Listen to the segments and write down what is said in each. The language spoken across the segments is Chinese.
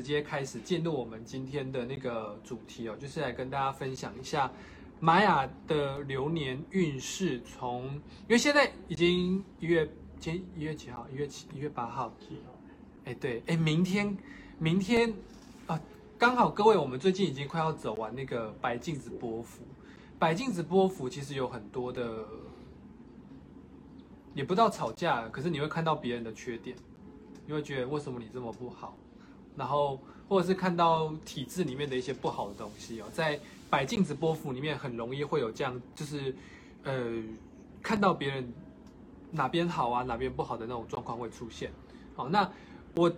直接开始进入我们今天的那个主题哦，就是来跟大家分享一下玛雅的流年运势。从因为现在已经一月，今一月几号？一月七，一月八号。哎，对，哎，明天，明天啊，刚好各位，我们最近已经快要走完那个白镜子波幅。白镜子波幅其实有很多的，也不知道吵架，可是你会看到别人的缺点。你会觉得为什么你这么不好，然后或者是看到体制里面的一些不好的东西哦，在摆镜子波幅里面很容易会有这样，就是呃看到别人哪边好啊哪边不好的那种状况会出现。好，那我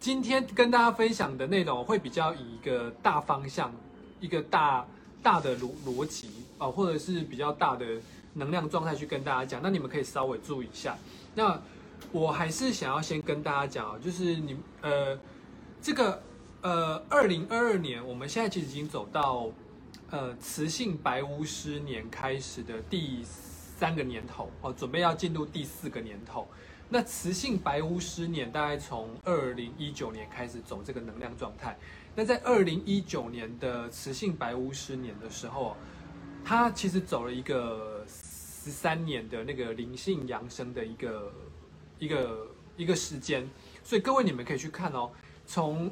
今天跟大家分享的内容会比较以一个大方向、一个大大的逻逻辑啊，或者是比较大的能量状态去跟大家讲，那你们可以稍微注意一下。那我还是想要先跟大家讲啊，就是你呃，这个呃，二零二二年，我们现在其实已经走到呃雌性白巫师年开始的第三个年头哦，准备要进入第四个年头。那雌性白巫师年大概从二零一九年开始走这个能量状态。那在二零一九年的雌性白巫师年的时候，它其实走了一个十三年的那个灵性扬升的一个。一个一个时间，所以各位你们可以去看哦。从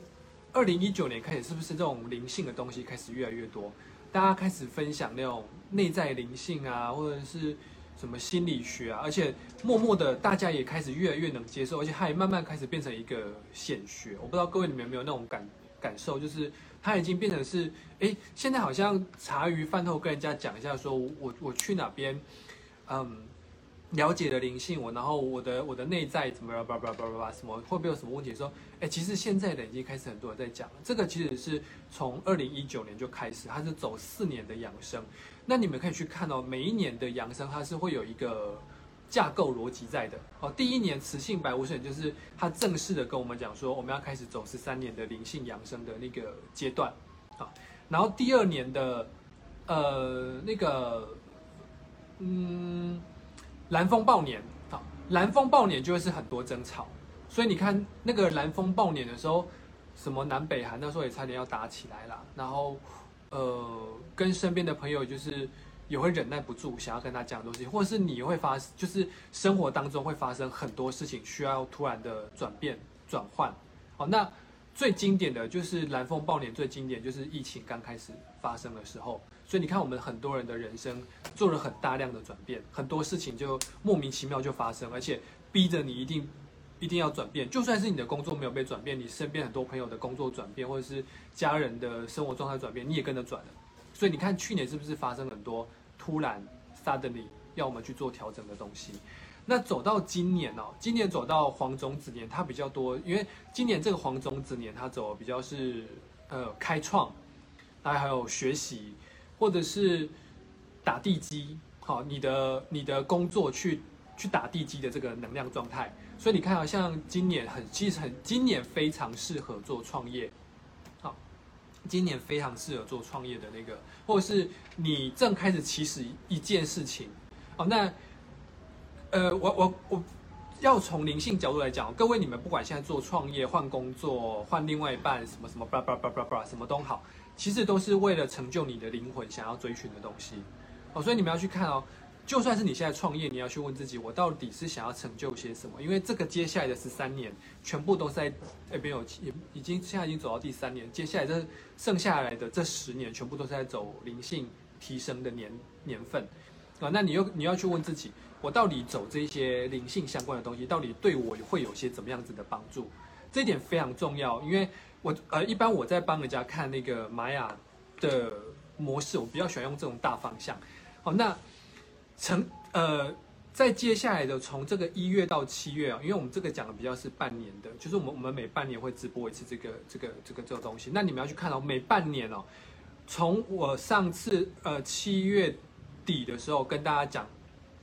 二零一九年开始，是不是这种灵性的东西开始越来越多？大家开始分享那种内在灵性啊，或者是什么心理学啊，而且默默的大家也开始越来越能接受，而且它也慢慢开始变成一个显学。我不知道各位你们有没有那种感感受，就是它已经变成是，哎，现在好像茶余饭后跟人家讲一下，说我我去哪边，嗯。了解的灵性我，然后我的我的内在怎么叭叭叭叭叭什么会不会有什么问题？说，哎，其实现在的已经开始很多人在讲了。这个其实是从二零一九年就开始，它是走四年的养生。那你们可以去看哦，每一年的养生它是会有一个架构逻辑在的。哦，第一年雌性白无神就是它正式的跟我们讲说，我们要开始走十三年的灵性养生的那个阶段。啊，然后第二年的呃那个嗯。蓝风暴年，好，蓝风暴年就会是很多争吵，所以你看那个蓝风暴年的时候，什么南北韩那时候也差点要打起来了，然后，呃，跟身边的朋友就是也会忍耐不住，想要跟他讲东西，或者是你会发，就是生活当中会发生很多事情需要突然的转变转换，好，那最经典的就是蓝风暴年，最经典就是疫情刚开始发生的时候。所以你看，我们很多人的人生做了很大量的转变，很多事情就莫名其妙就发生，而且逼着你一定一定要转变。就算是你的工作没有被转变，你身边很多朋友的工作转变，或者是家人的生活状态转变，你也跟着转了。所以你看，去年是不是发生很多突然 suddenly 要我们去做调整的东西？那走到今年哦，今年走到黄种子年，它比较多，因为今年这个黄种子年，它走比较是呃开创，还还有学习。或者是打地基，好，你的你的工作去去打地基的这个能量状态，所以你看啊，像今年很其实很今年非常适合做创业，好，今年非常适合做创业的那个，或者是你正开始起始一件事情，哦，那呃，我我我要从灵性角度来讲，各位你们不管现在做创业、换工作、换另外一半，什么什么叭叭叭叭叭，什么都好。其实都是为了成就你的灵魂想要追寻的东西，哦，所以你们要去看哦。就算是你现在创业，你要去问自己，我到底是想要成就些什么？因为这个接下来的十三年，全部都在那边有也已经现在已经走到第三年，接下来这剩下来的这十年，全部都是在走灵性提升的年年份啊。那你又你要去问自己，我到底走这些灵性相关的东西，到底对我会有些怎么样子的帮助？这一点非常重要，因为。我呃，一般我在帮人家看那个玛雅的模式，我比较喜欢用这种大方向。好，那成呃，在接下来的从这个一月到七月啊，因为我们这个讲的比较是半年的，就是我们我们每半年会直播一次这个这个这个这个东西。那你们要去看哦，每半年哦，从我上次呃七月底的时候跟大家讲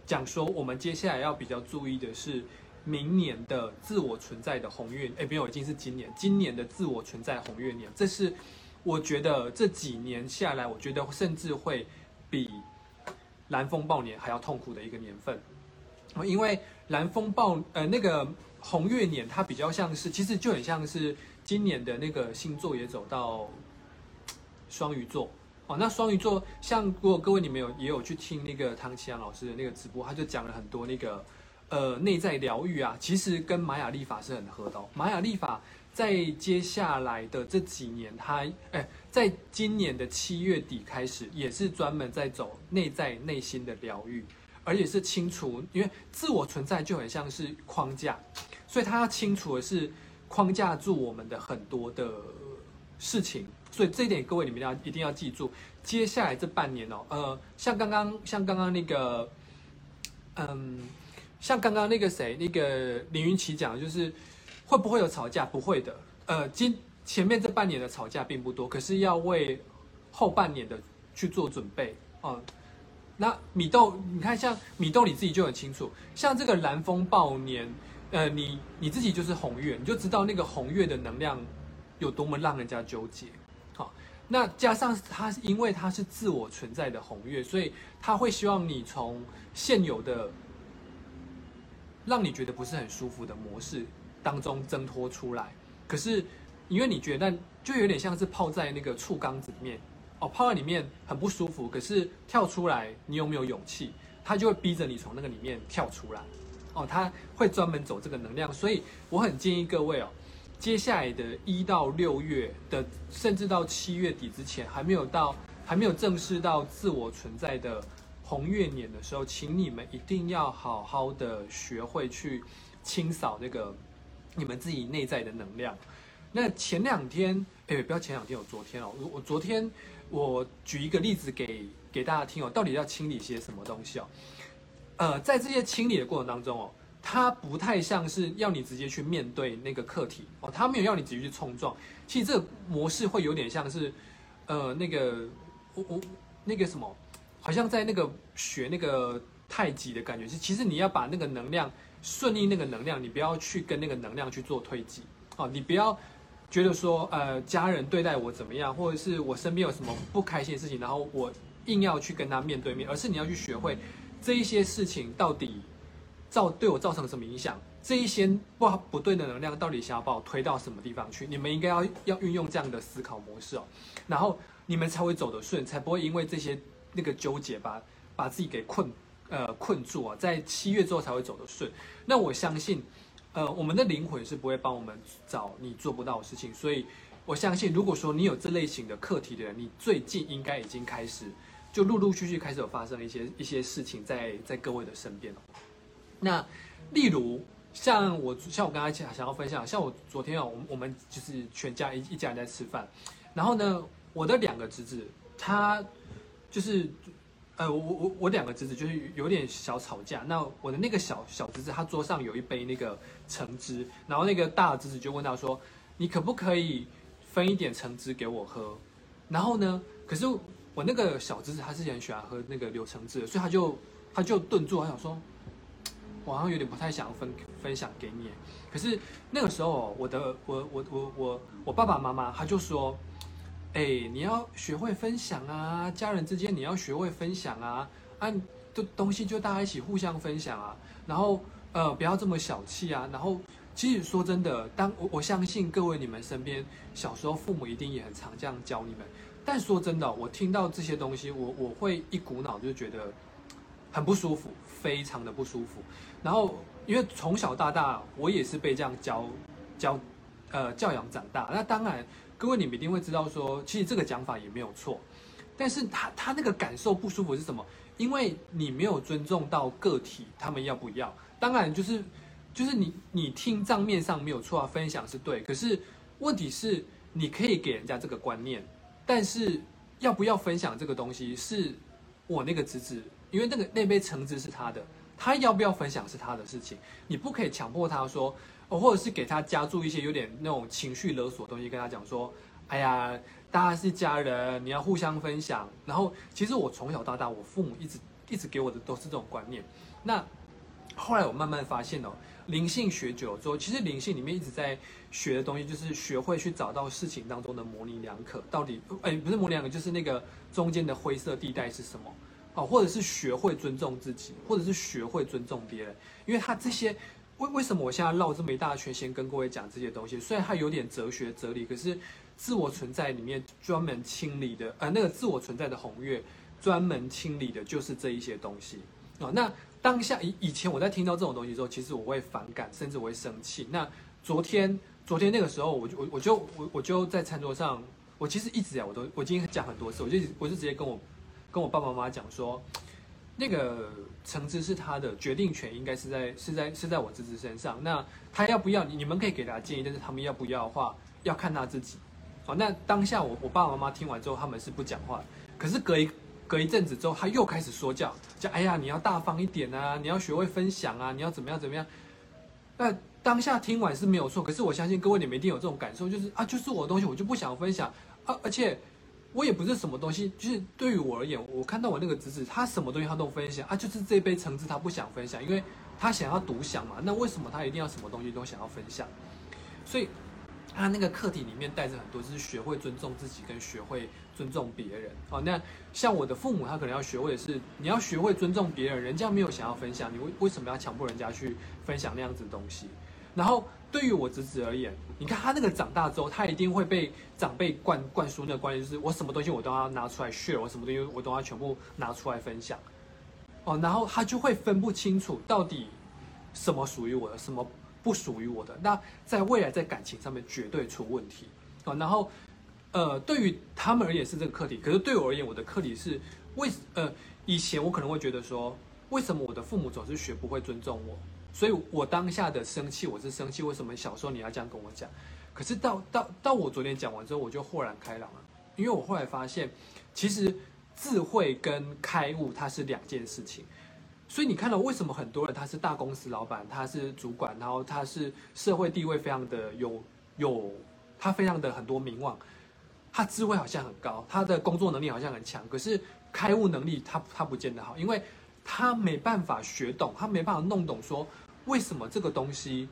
讲说，我们接下来要比较注意的是。明年的自我存在的红月，哎，没有，已经是今年。今年的自我存在红月年，这是我觉得这几年下来，我觉得甚至会比蓝风暴年还要痛苦的一个年份。因为蓝风暴，呃，那个红月年，它比较像是，其实就很像是今年的那个星座也走到双鱼座哦。那双鱼座，像如果各位你们有也有去听那个唐奇阳老师的那个直播，他就讲了很多那个呃内在疗愈啊，其实跟玛雅历法是很合的。玛雅历法在接下来的这几年，它哎，在今年的七月底开始，也是专门在走内在内心的疗愈。而且是清除，因为自我存在就很像是框架，所以他要清除的是框架住我们的很多的事情。所以这一点各位你们要一定要记住。接下来这半年哦，呃，像刚刚像刚刚那个，嗯，像刚刚那个谁，那个林云奇讲，就是会不会有吵架？不会的。呃，今前面这半年的吵架并不多，可是要为后半年的去做准备哦。那米豆，你看像米豆，你自己就很清楚。像这个蓝风暴年，呃，你你自己就是红月，你就知道那个红月的能量有多么让人家纠结。那加上它，因为它是自我存在的红月，所以他会希望你从现有的让你觉得不是很舒服的模式当中挣脱出来。可是因为你觉得，就有点像是泡在那个醋缸子里面。哦，泡在里面很不舒服，可是跳出来，你有没有勇气？他就会逼着你从那个里面跳出来。哦，他会专门走这个能量，所以我很建议各位哦，接下来的一到六月的，甚至到七月底之前，还没有到，还没有正式到自我存在的红月年的时候，请你们一定要好好的学会去清扫那个你们自己内在的能量。那前两天，哎，不要前两天，我昨天哦，我昨天。我举一个例子给给大家听哦，到底要清理些什么东西哦？呃，在这些清理的过程当中哦，它不太像是要你直接去面对那个课题哦，它没有要你直接去冲撞。其实这个模式会有点像是，呃，那个我我那个什么，好像在那个学那个太极的感觉是，其实你要把那个能量顺应那个能量，你不要去跟那个能量去做推挤哦，你不要。觉得说，呃，家人对待我怎么样，或者是我身边有什么不开心的事情，然后我硬要去跟他面对面，而是你要去学会这一些事情到底造对我造成什么影响，这一些不好不对的能量到底想要把我推到什么地方去？你们应该要要运用这样的思考模式哦，然后你们才会走得顺，才不会因为这些那个纠结把把自己给困呃困住啊，在七月之后才会走得顺。那我相信。呃，我们的灵魂是不会帮我们找你做不到的事情，所以我相信，如果说你有这类型的课题的人，你最近应该已经开始，就陆陆续续开始有发生一些一些事情在在各位的身边了。那例如像我像我刚才想想要分享，像我昨天哦，我我们就是全家一一家人在吃饭，然后呢，我的两个侄子他就是。呃，我我我两个侄子就是有点小吵架。那我的那个小小侄子，他桌上有一杯那个橙汁，然后那个大侄子就问他说：“你可不可以分一点橙汁给我喝？”然后呢，可是我那个小侄子他是很喜欢喝那个柳橙汁，所以他就他就顿住，他想说：“我好像有点不太想分分享给你。”可是那个时候，我的我我我我我爸爸妈妈他就说。哎，你要学会分享啊！家人之间你要学会分享啊！啊，的东西就大家一起互相分享啊！然后呃，不要这么小气啊！然后其实说真的，当我我相信各位你们身边小时候父母一定也很常这样教你们。但说真的，我听到这些东西，我我会一股脑就觉得很不舒服，非常的不舒服。然后因为从小到大我也是被这样教教呃教养长大，那当然。各位，你们一定会知道，说其实这个讲法也没有错，但是他他那个感受不舒服是什么？因为你没有尊重到个体，他们要不要？当然就是就是你你听账面上没有错啊，分享是对，可是问题是你可以给人家这个观念，但是要不要分享这个东西是我那个侄子，因为那个那杯橙汁是他的，他要不要分享是他的事情，你不可以强迫他说。哦，或者是给他加注一些有点那种情绪勒索的东西，跟他讲说，哎呀，大家是家人，你要互相分享。然后，其实我从小到大，我父母一直一直给我的都是这种观念。那后来我慢慢发现哦，灵性学久了之后，其实灵性里面一直在学的东西，就是学会去找到事情当中的模棱两可，到底，哎，不是模棱两可，就是那个中间的灰色地带是什么？哦，或者是学会尊重自己，或者是学会尊重别人，因为他这些。为为什么我现在绕这么一大圈，先跟各位讲这些东西？虽然它有点哲学哲理，可是自我存在里面专门清理的，呃，那个自我存在的红月专门清理的就是这一些东西啊。那当下以以前我在听到这种东西之后，其实我会反感，甚至我会生气。那昨天昨天那个时候，我就我我就我我就在餐桌上，我其实一直啊，我都我今天讲很多次，我就我就直接跟我跟我爸爸妈妈讲说。那个橙子是他的决定权，应该是在是在是在我侄子身上。那他要不要你你们可以给他建议，但是他们要不要的话，要看他自己。好，那当下我我爸爸妈妈听完之后，他们是不讲话。可是隔一隔一阵子之后，他又开始说教，讲哎呀，你要大方一点啊，你要学会分享啊，你要怎么样怎么样。那当下听完是没有错，可是我相信各位你们一定有这种感受，就是啊，就是我的东西我就不想分享啊，而且。我也不是什么东西，就是对于我而言，我看到我那个侄子，他什么东西他都分享啊，就是这杯橙汁他不想分享，因为他想要独享嘛。那为什么他一定要什么东西都想要分享？所以他那个课题里面带着很多，就是学会尊重自己跟学会尊重别人。哦，那像我的父母，他可能要学会的是，你要学会尊重别人，人家没有想要分享，你为为什么要强迫人家去分享那样子的东西？然后。对于我侄子而言，你看他那个长大之后，他一定会被长辈灌灌输那个观念，就是我什么东西我都要拿出来 share，我什么东西我都要全部拿出来分享。哦，然后他就会分不清楚到底什么属于我的，什么不属于我的。那在未来在感情上面绝对出问题。哦，然后呃，对于他们而言是这个课题，可是对我而言，我的课题是为呃以前我可能会觉得说，为什么我的父母总是学不会尊重我？所以，我当下的生气，我是生气，为什么小时候你要这样跟我讲？可是到到到我昨天讲完之后，我就豁然开朗了，因为我后来发现，其实智慧跟开悟它是两件事情。所以你看到为什么很多人他是大公司老板，他是主管，然后他是社会地位非常的有有，他非常的很多名望，他智慧好像很高，他的工作能力好像很强，可是开悟能力他他不见得好，因为。他没办法学懂，他没办法弄懂，说为什么这个东西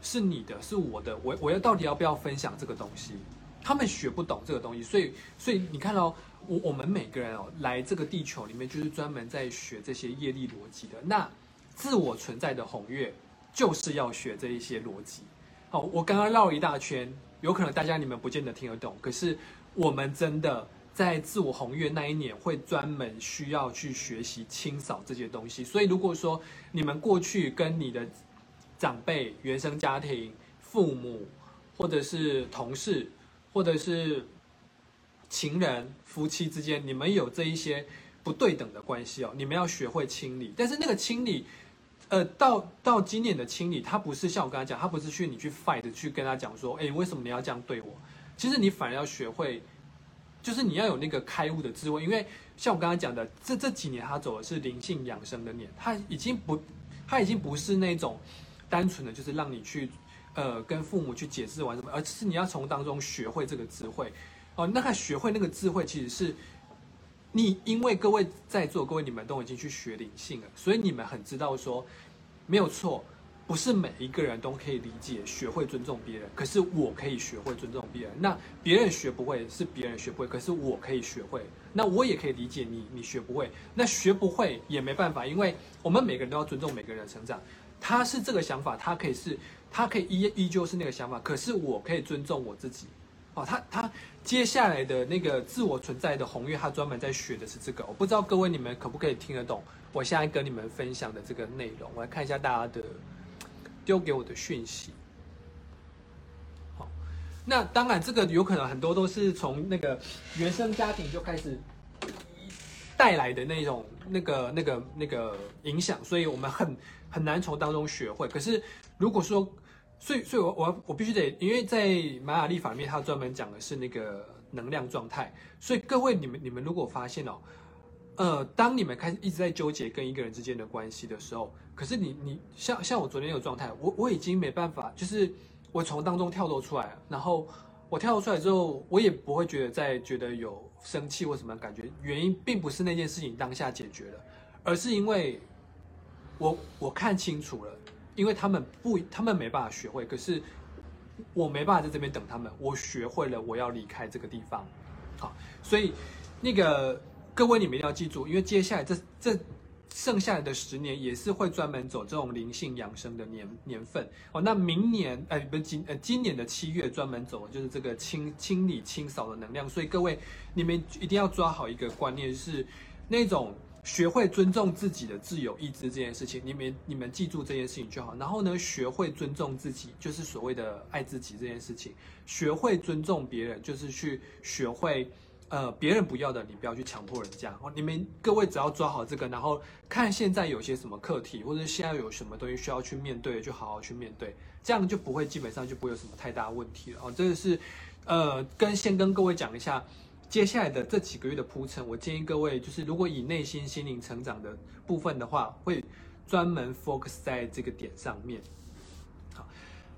是你的，是我的，我我要到底要不要分享这个东西？他们学不懂这个东西，所以所以你看哦，我我们每个人哦来这个地球里面，就是专门在学这些业力逻辑的。那自我存在的红月就是要学这一些逻辑。好，我刚刚绕了一大圈，有可能大家你们不见得听得懂，可是我们真的。在自我红月那一年，会专门需要去学习清扫这些东西。所以，如果说你们过去跟你的长辈、原生家庭、父母，或者是同事，或者是情人、夫妻之间，你们有这一些不对等的关系哦，你们要学会清理。但是那个清理，呃，到到今年的清理，它不是像我刚才讲，它不是去你去 fight 去跟他讲说，哎，为什么你要这样对我？其实你反而要学会。就是你要有那个开悟的智慧，因为像我刚才讲的，这这几年他走的是灵性养生的年，他已经不，他已经不是那种单纯的，就是让你去呃跟父母去解释完什么，而是你要从当中学会这个智慧哦。那他学会那个智慧，其实是你因为各位在座各位你们都已经去学灵性了，所以你们很知道说没有错。不是每一个人都可以理解、学会尊重别人，可是我可以学会尊重别人。那别人学不会，是别人学不会，可是我可以学会。那我也可以理解你，你学不会，那学不会也没办法，因为我们每个人都要尊重每个人的成长。他是这个想法，他可以是，他可以依依旧是那个想法，可是我可以尊重我自己。哦，他他接下来的那个自我存在的红月，他专门在学的是这个。我不知道各位你们可不可以听得懂我现在跟你们分享的这个内容。我来看一下大家的。丢给我的讯息，好，那当然这个有可能很多都是从那个原生家庭就开始带来的那种那个那个那个影响，所以我们很很难从当中学会。可是如果说，所以所以我我我必须得，因为在玛雅历法里面，它专门讲的是那个能量状态，所以各位你们你们如果发现哦。呃，当你们开始一直在纠结跟一个人之间的关系的时候，可是你你像像我昨天那个状态，我我已经没办法，就是我从当中跳脱出来，然后我跳脱出来之后，我也不会觉得再觉得有生气或什么感觉，原因并不是那件事情当下解决了，而是因为我我看清楚了，因为他们不他们没办法学会，可是我没办法在这边等他们，我学会了，我要离开这个地方，好，所以那个。各位，你们一定要记住，因为接下来这这剩下来的十年也是会专门走这种灵性养生的年年份哦。那明年哎不今呃今年的七月专门走就是这个清清理清扫的能量，所以各位你们一定要抓好一个观念是那种。学会尊重自己的自由意志这件事情，你们你们记住这件事情就好。然后呢，学会尊重自己，就是所谓的爱自己这件事情。学会尊重别人，就是去学会，呃，别人不要的，你不要去强迫人家。哦，你们各位只要抓好这个，然后看现在有些什么课题，或者现在有什么东西需要去面对，就好好去面对，这样就不会基本上就不会有什么太大问题了。哦，这个是，呃，跟先跟各位讲一下。接下来的这几个月的铺陈，我建议各位就是，如果以内心心灵成长的部分的话，会专门 focus 在这个点上面。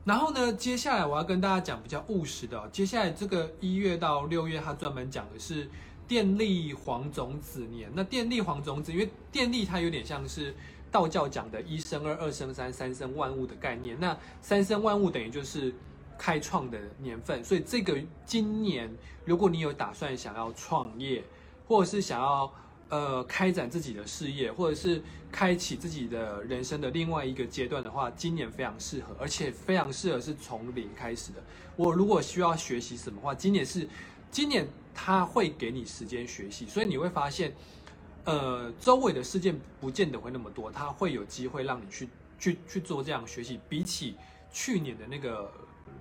然后呢，接下来我要跟大家讲比较务实的。接下来这个一月到六月，它专门讲的是电力黄种子年。那电力黄种子，因为电力它有点像是道教讲的一生二，二生三，三生万物的概念。那三生万物等于就是。开创的年份，所以这个今年，如果你有打算想要创业，或者是想要呃开展自己的事业，或者是开启自己的人生的另外一个阶段的话，今年非常适合，而且非常适合是从零开始的。我如果需要学习什么话，今年是今年他会给你时间学习，所以你会发现，呃，周围的事件不见得会那么多，他会有机会让你去去去做这样学习，比起去年的那个。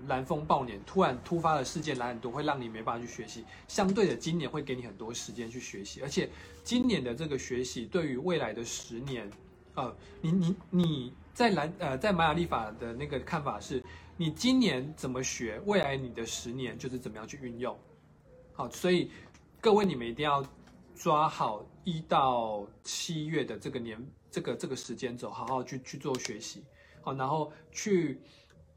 蓝风暴年突然突发的事件来很多，会让你没办法去学习。相对的，今年会给你很多时间去学习，而且今年的这个学习对于未来的十年，呃，你你你在蓝呃在玛雅历法的那个看法是，你今年怎么学，未来你的十年就是怎么样去运用。好，所以各位你们一定要抓好一到七月的这个年这个这个时间轴，好好去去做学习。好，然后去。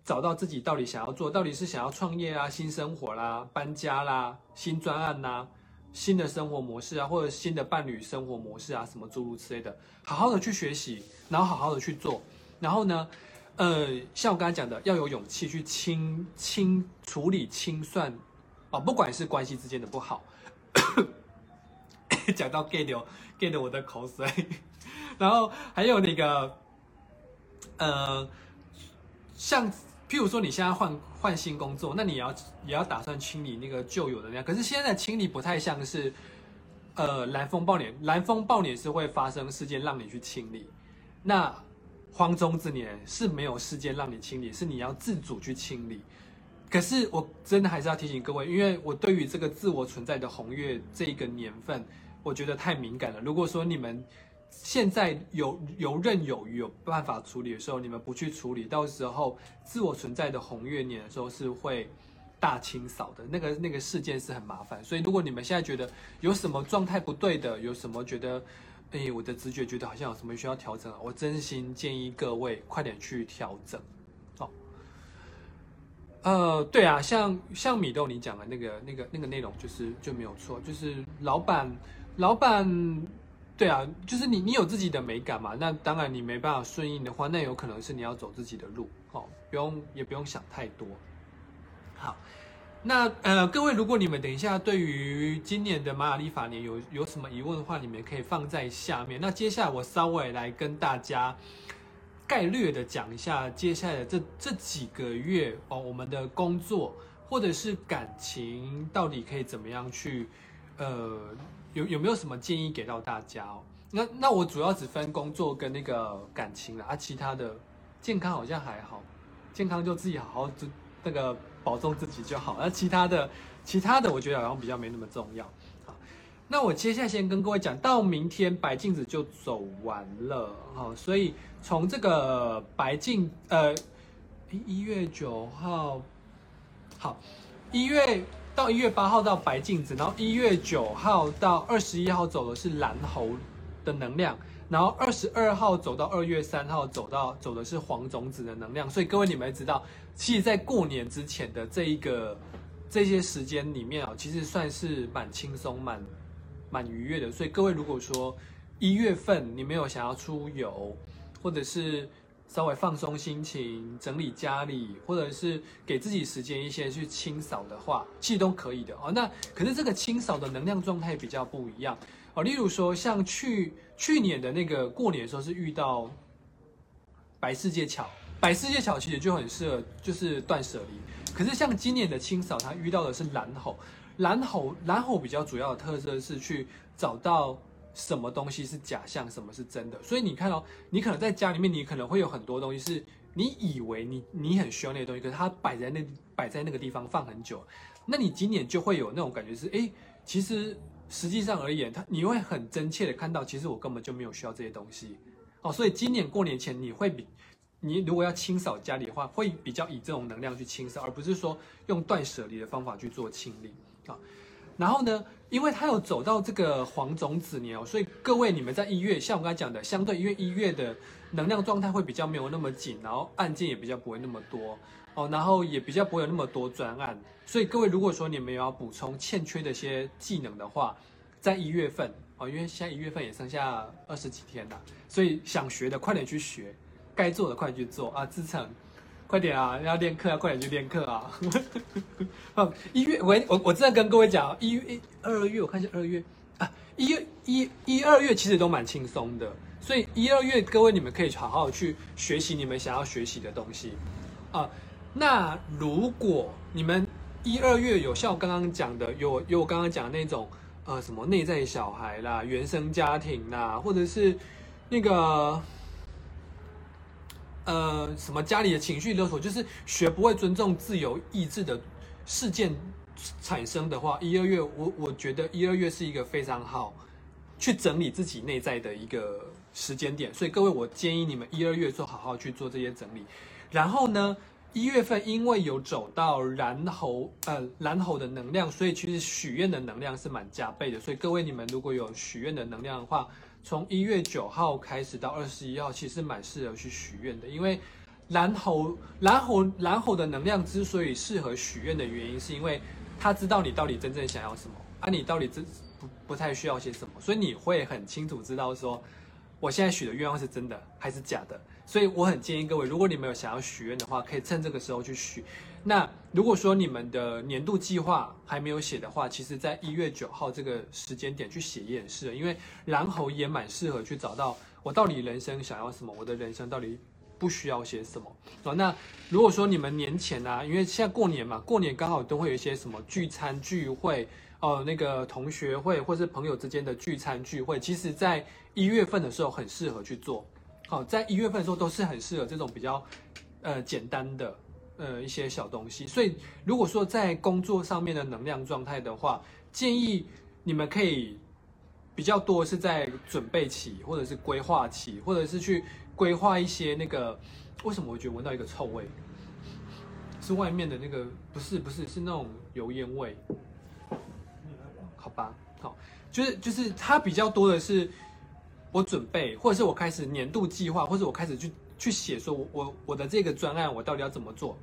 找到自己到底想要做，到底是想要创业啊、新生活啦、搬家啦、新专案呐、新的生活模式啊，或者新的伴侣生活模式啊，什么诸如此类的，好好的去学习，然后好好的去做。然后呢，呃，像我刚才讲的，要有勇气去清清处理清算哦，不管是关系之间的不好，讲到 get 掉 get 我的口水，然后还有那个，呃，像。譬如说，你现在换换新工作，那你要也要打算清理那个旧有的那样。可是现在清理不太像是，呃，蓝风暴年，蓝风暴年是会发生事件让你去清理。那荒中之年是没有事件让你清理，是你要自主去清理。可是我真的还是要提醒各位，因为我对于这个自我存在的红月这个年份，我觉得太敏感了。如果说你们。现在有游刃有余，有办法处理的时候，你们不去处理，到时候自我存在的红月年的时候是会大清扫的。那个那个事件是很麻烦，所以如果你们现在觉得有什么状态不对的，有什么觉得，哎，我的直觉觉得好像有什么需要调整，我真心建议各位快点去调整。哦，呃，对啊，像像米豆你讲的那个那个那个内容，就是就没有错，就是老板老板。对啊，就是你，你有自己的美感嘛？那当然，你没办法顺应的话，那有可能是你要走自己的路哦，不用也不用想太多。好，那呃，各位，如果你们等一下对于今年的玛雅历法年有有什么疑问的话，你们可以放在下面。那接下来我稍微来跟大家概略的讲一下接下来的这这几个月哦，我们的工作或者是感情到底可以怎么样去呃。有有没有什么建议给到大家哦？那那我主要只分工作跟那个感情了啊，其他的健康好像还好，健康就自己好好就那个保重自己就好。那其他的其他的我觉得好像比较没那么重要。好，那我接下来先跟各位讲到明天白镜子就走完了哈，所以从这个白镜呃一月九号好一月。到一月八号到白镜子，然后一月九号到二十一号走的是蓝猴的能量，然后二十二号走到二月三号走到走的是黄种子的能量。所以各位你们知道，其实，在过年之前的这一个这些时间里面啊，其实算是蛮轻松、蛮蛮愉悦的。所以各位如果说一月份你没有想要出游，或者是稍微放松心情、整理家里，或者是给自己时间一些去清扫的话，其实都可以的哦。那可是这个清扫的能量状态比较不一样哦，例如说像去去年的那个过年的时候是遇到白世界桥，白世界桥其实就很适合就是断舍离。可是像今年的清扫，它遇到的是蓝猴，蓝猴蓝猴比较主要的特色是去找到什么东西是假象，什么是真的。所以你看哦，你可能在家里面，你可能会有很多东西是你以为你你很需要那些东西，可是它摆在那摆在那个地方放很久，那你今年就会有那种感觉是，哎，其实实际上而言，它你会很真切的看到，其实我根本就没有需要这些东西。哦，所以今年过年前你会比。你如果要清扫家里的话，会比较以这种能量去清扫，而不是说用断舍离的方法去做清理啊。然后呢，因为他有走到这个黄种子年哦，所以各位你们在一月，像我刚才讲的，相对因为一月的能量状态会比较没有那么紧，然后案件也比较不会那么多哦，然后也比较不会有那么多专案，所以各位如果说你们要补充欠缺的一些技能的话，在一月份哦，因为现在一月份也剩下二十几天了，所以想学的快点去学。该做的快去做啊！志成，快点啊！要练课要快点去练课啊！啊，一月我我我正在跟各位讲，一月二月我看一下二月啊，一月一一二月其实都蛮轻松的，所以一二月各位你们可以好好去学习你们想要学习的东西啊。那如果你们一二月有像我刚刚讲的，有有我刚刚讲的那种呃什么内在小孩啦、原生家庭啦，或者是那个。呃，什么家里的情绪勒索，就是学不会尊重自由意志的事件产生的话，一二月我我觉得一二月是一个非常好去整理自己内在的一个时间点，所以各位我建议你们一二月做好好去做这些整理。然后呢，一月份因为有走到蓝猴呃蓝猴的能量，所以其实许愿的能量是蛮加倍的。所以各位你们如果有许愿的能量的话，从一月九号开始到二十一号，其实蛮适合去许愿的。因为蓝猴、蓝猴、蓝猴的能量之所以适合许愿的原因，是因为他知道你到底真正想要什么，啊，你到底真不不太需要些什么，所以你会很清楚知道说，我现在许的愿望是真的还是假的。所以我很建议各位，如果你们有想要许愿的话，可以趁这个时候去许。那如果说你们的年度计划还没有写的话，其实在一月九号这个时间点去写也是，因为蓝猴也蛮适合去找到我到底人生想要什么，我的人生到底不需要些什么。哦，那如果说你们年前啊，因为现在过年嘛，过年刚好都会有一些什么聚餐聚会哦，那个同学会或是朋友之间的聚餐聚会，其实在一月份的时候很适合去做。好，在一月份的时候都是很适合这种比较呃简单的。呃，一些小东西，所以如果说在工作上面的能量状态的话，建议你们可以比较多是在准备期，或者是规划期，或者是去规划一些那个。为什么我觉得闻到一个臭味？是外面的那个？不是，不是，是那种油烟味。好吧，好，就是就是它比较多的是我准备，或者是我开始年度计划，或者我开始去去写，说我我我的这个专案我到底要怎么做。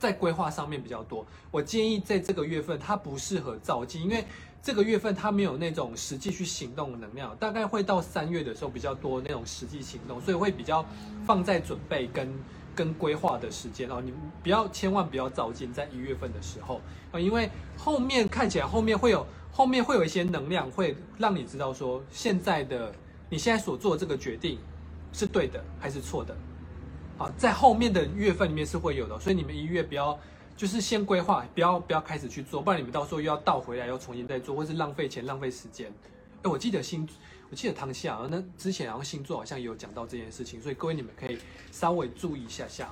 在规划上面比较多，我建议在这个月份它不适合造进，因为这个月份它没有那种实际去行动的能量，大概会到三月的时候比较多那种实际行动，所以会比较放在准备跟跟规划的时间哦。你不要千万不要造进在一月份的时候啊，因为后面看起来后面会有后面会有一些能量会让你知道说现在的你现在所做这个决定是对的还是错的。啊，在后面的月份里面是会有的，所以你们一月不要，就是先规划，不要不要开始去做，不然你们到时候又要倒回来，又重新再做，或是浪费钱、浪费时间。哎，我记得星，我记得唐西啊，那之前然后星座好像也有讲到这件事情，所以各位你们可以稍微注意一下下。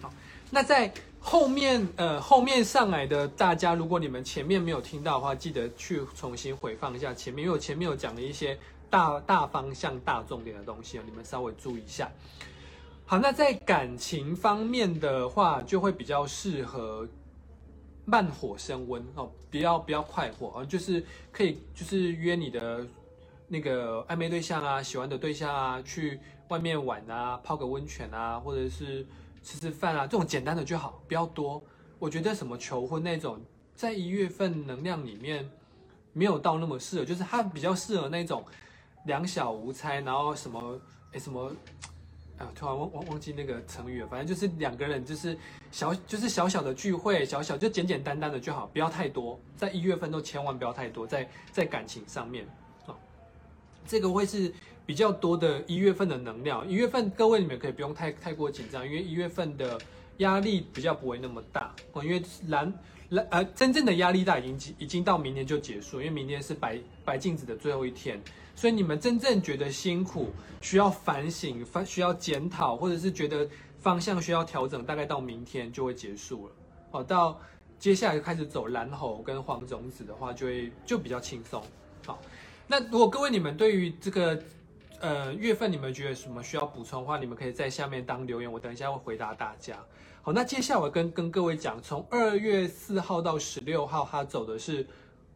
好，那在后面呃后面上来的大家，如果你们前面没有听到的话，记得去重新回放一下前面，因为我前面有讲了一些大大方向、大重点的东西啊，你们稍微注意一下。好，那在感情方面的话，就会比较适合慢火升温哦，不要不要快火啊，就是可以就是约你的那个暧昧对象啊、喜欢的对象啊，去外面玩啊，泡个温泉啊，或者是吃吃饭啊，这种简单的就好，不要多。我觉得什么求婚那种，在一月份能量里面没有到那么适合，就是它比较适合那种两小无猜，然后什么哎什么。突然忘忘忘记那个成语了，反正就是两个人就是小就是小小的聚会，小小就简简单单的就好，不要太多。在一月份都千万不要太多，在在感情上面啊这个会是比较多的一月份的能量。一月份各位你们可以不用太太过紧张，因为一月份的压力比较不会那么大哦。因为蓝蓝呃真正的压力大已经已经到明天就结束，因为明天是白白镜子的最后一天，所以你们真正觉得辛苦、需要反省、反需要检讨，或者是觉得方向需要调整，大概到明天就会结束了。哦，到接下来开始走蓝猴跟黄种子的话，就会就比较轻松。好，那如果各位你们对于这个呃月份你们觉得什么需要补充的话，你们可以在下面当留言，我等一下会回答大家。好，那接下来我跟跟各位讲，从二月四号到十六号，它走的是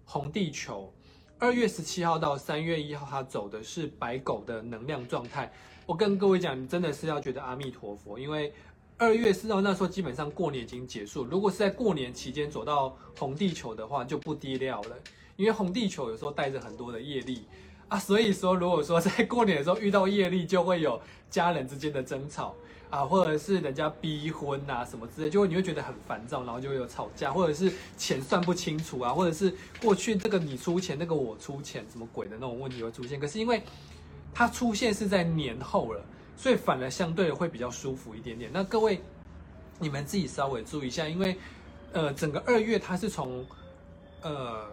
红地球；二月十七号到三月一号，它走的是白狗的能量状态。我跟各位讲，你真的是要觉得阿弥陀佛，因为二月四号那时候基本上过年已经结束，如果是在过年期间走到红地球的话，就不低调了。因为红地球有时候带着很多的业力啊，所以说如果说在过年的时候遇到业力，就会有家人之间的争吵啊，或者是人家逼婚啊什么之类，就会你会觉得很烦躁，然后就会有吵架，或者是钱算不清楚啊，或者是过去这个你出钱，那个我出钱，什么鬼的那种问题会出现。可是因为它出现是在年后了，所以反而相对会比较舒服一点点。那各位你们自己稍微注意一下，因为呃整个二月它是从呃。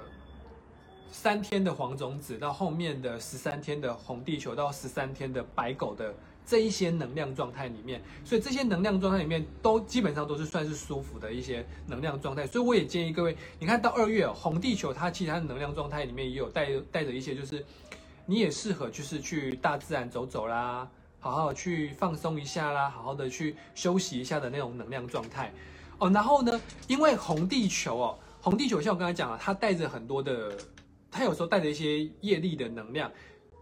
三天的黄种子到后面的十三天的红地球到十三天的白狗的这一些能量状态里面，所以这些能量状态里面都基本上都是算是舒服的一些能量状态。所以我也建议各位，你看到二月红地球，它其他的能量状态里面也有带带着一些，就是你也适合就是去大自然走走啦，好好去放松一下啦，好好的去休息一下的那种能量状态哦。然后呢，因为红地球哦，红地球像我刚才讲了，它带着很多的。它有时候带着一些业力的能量，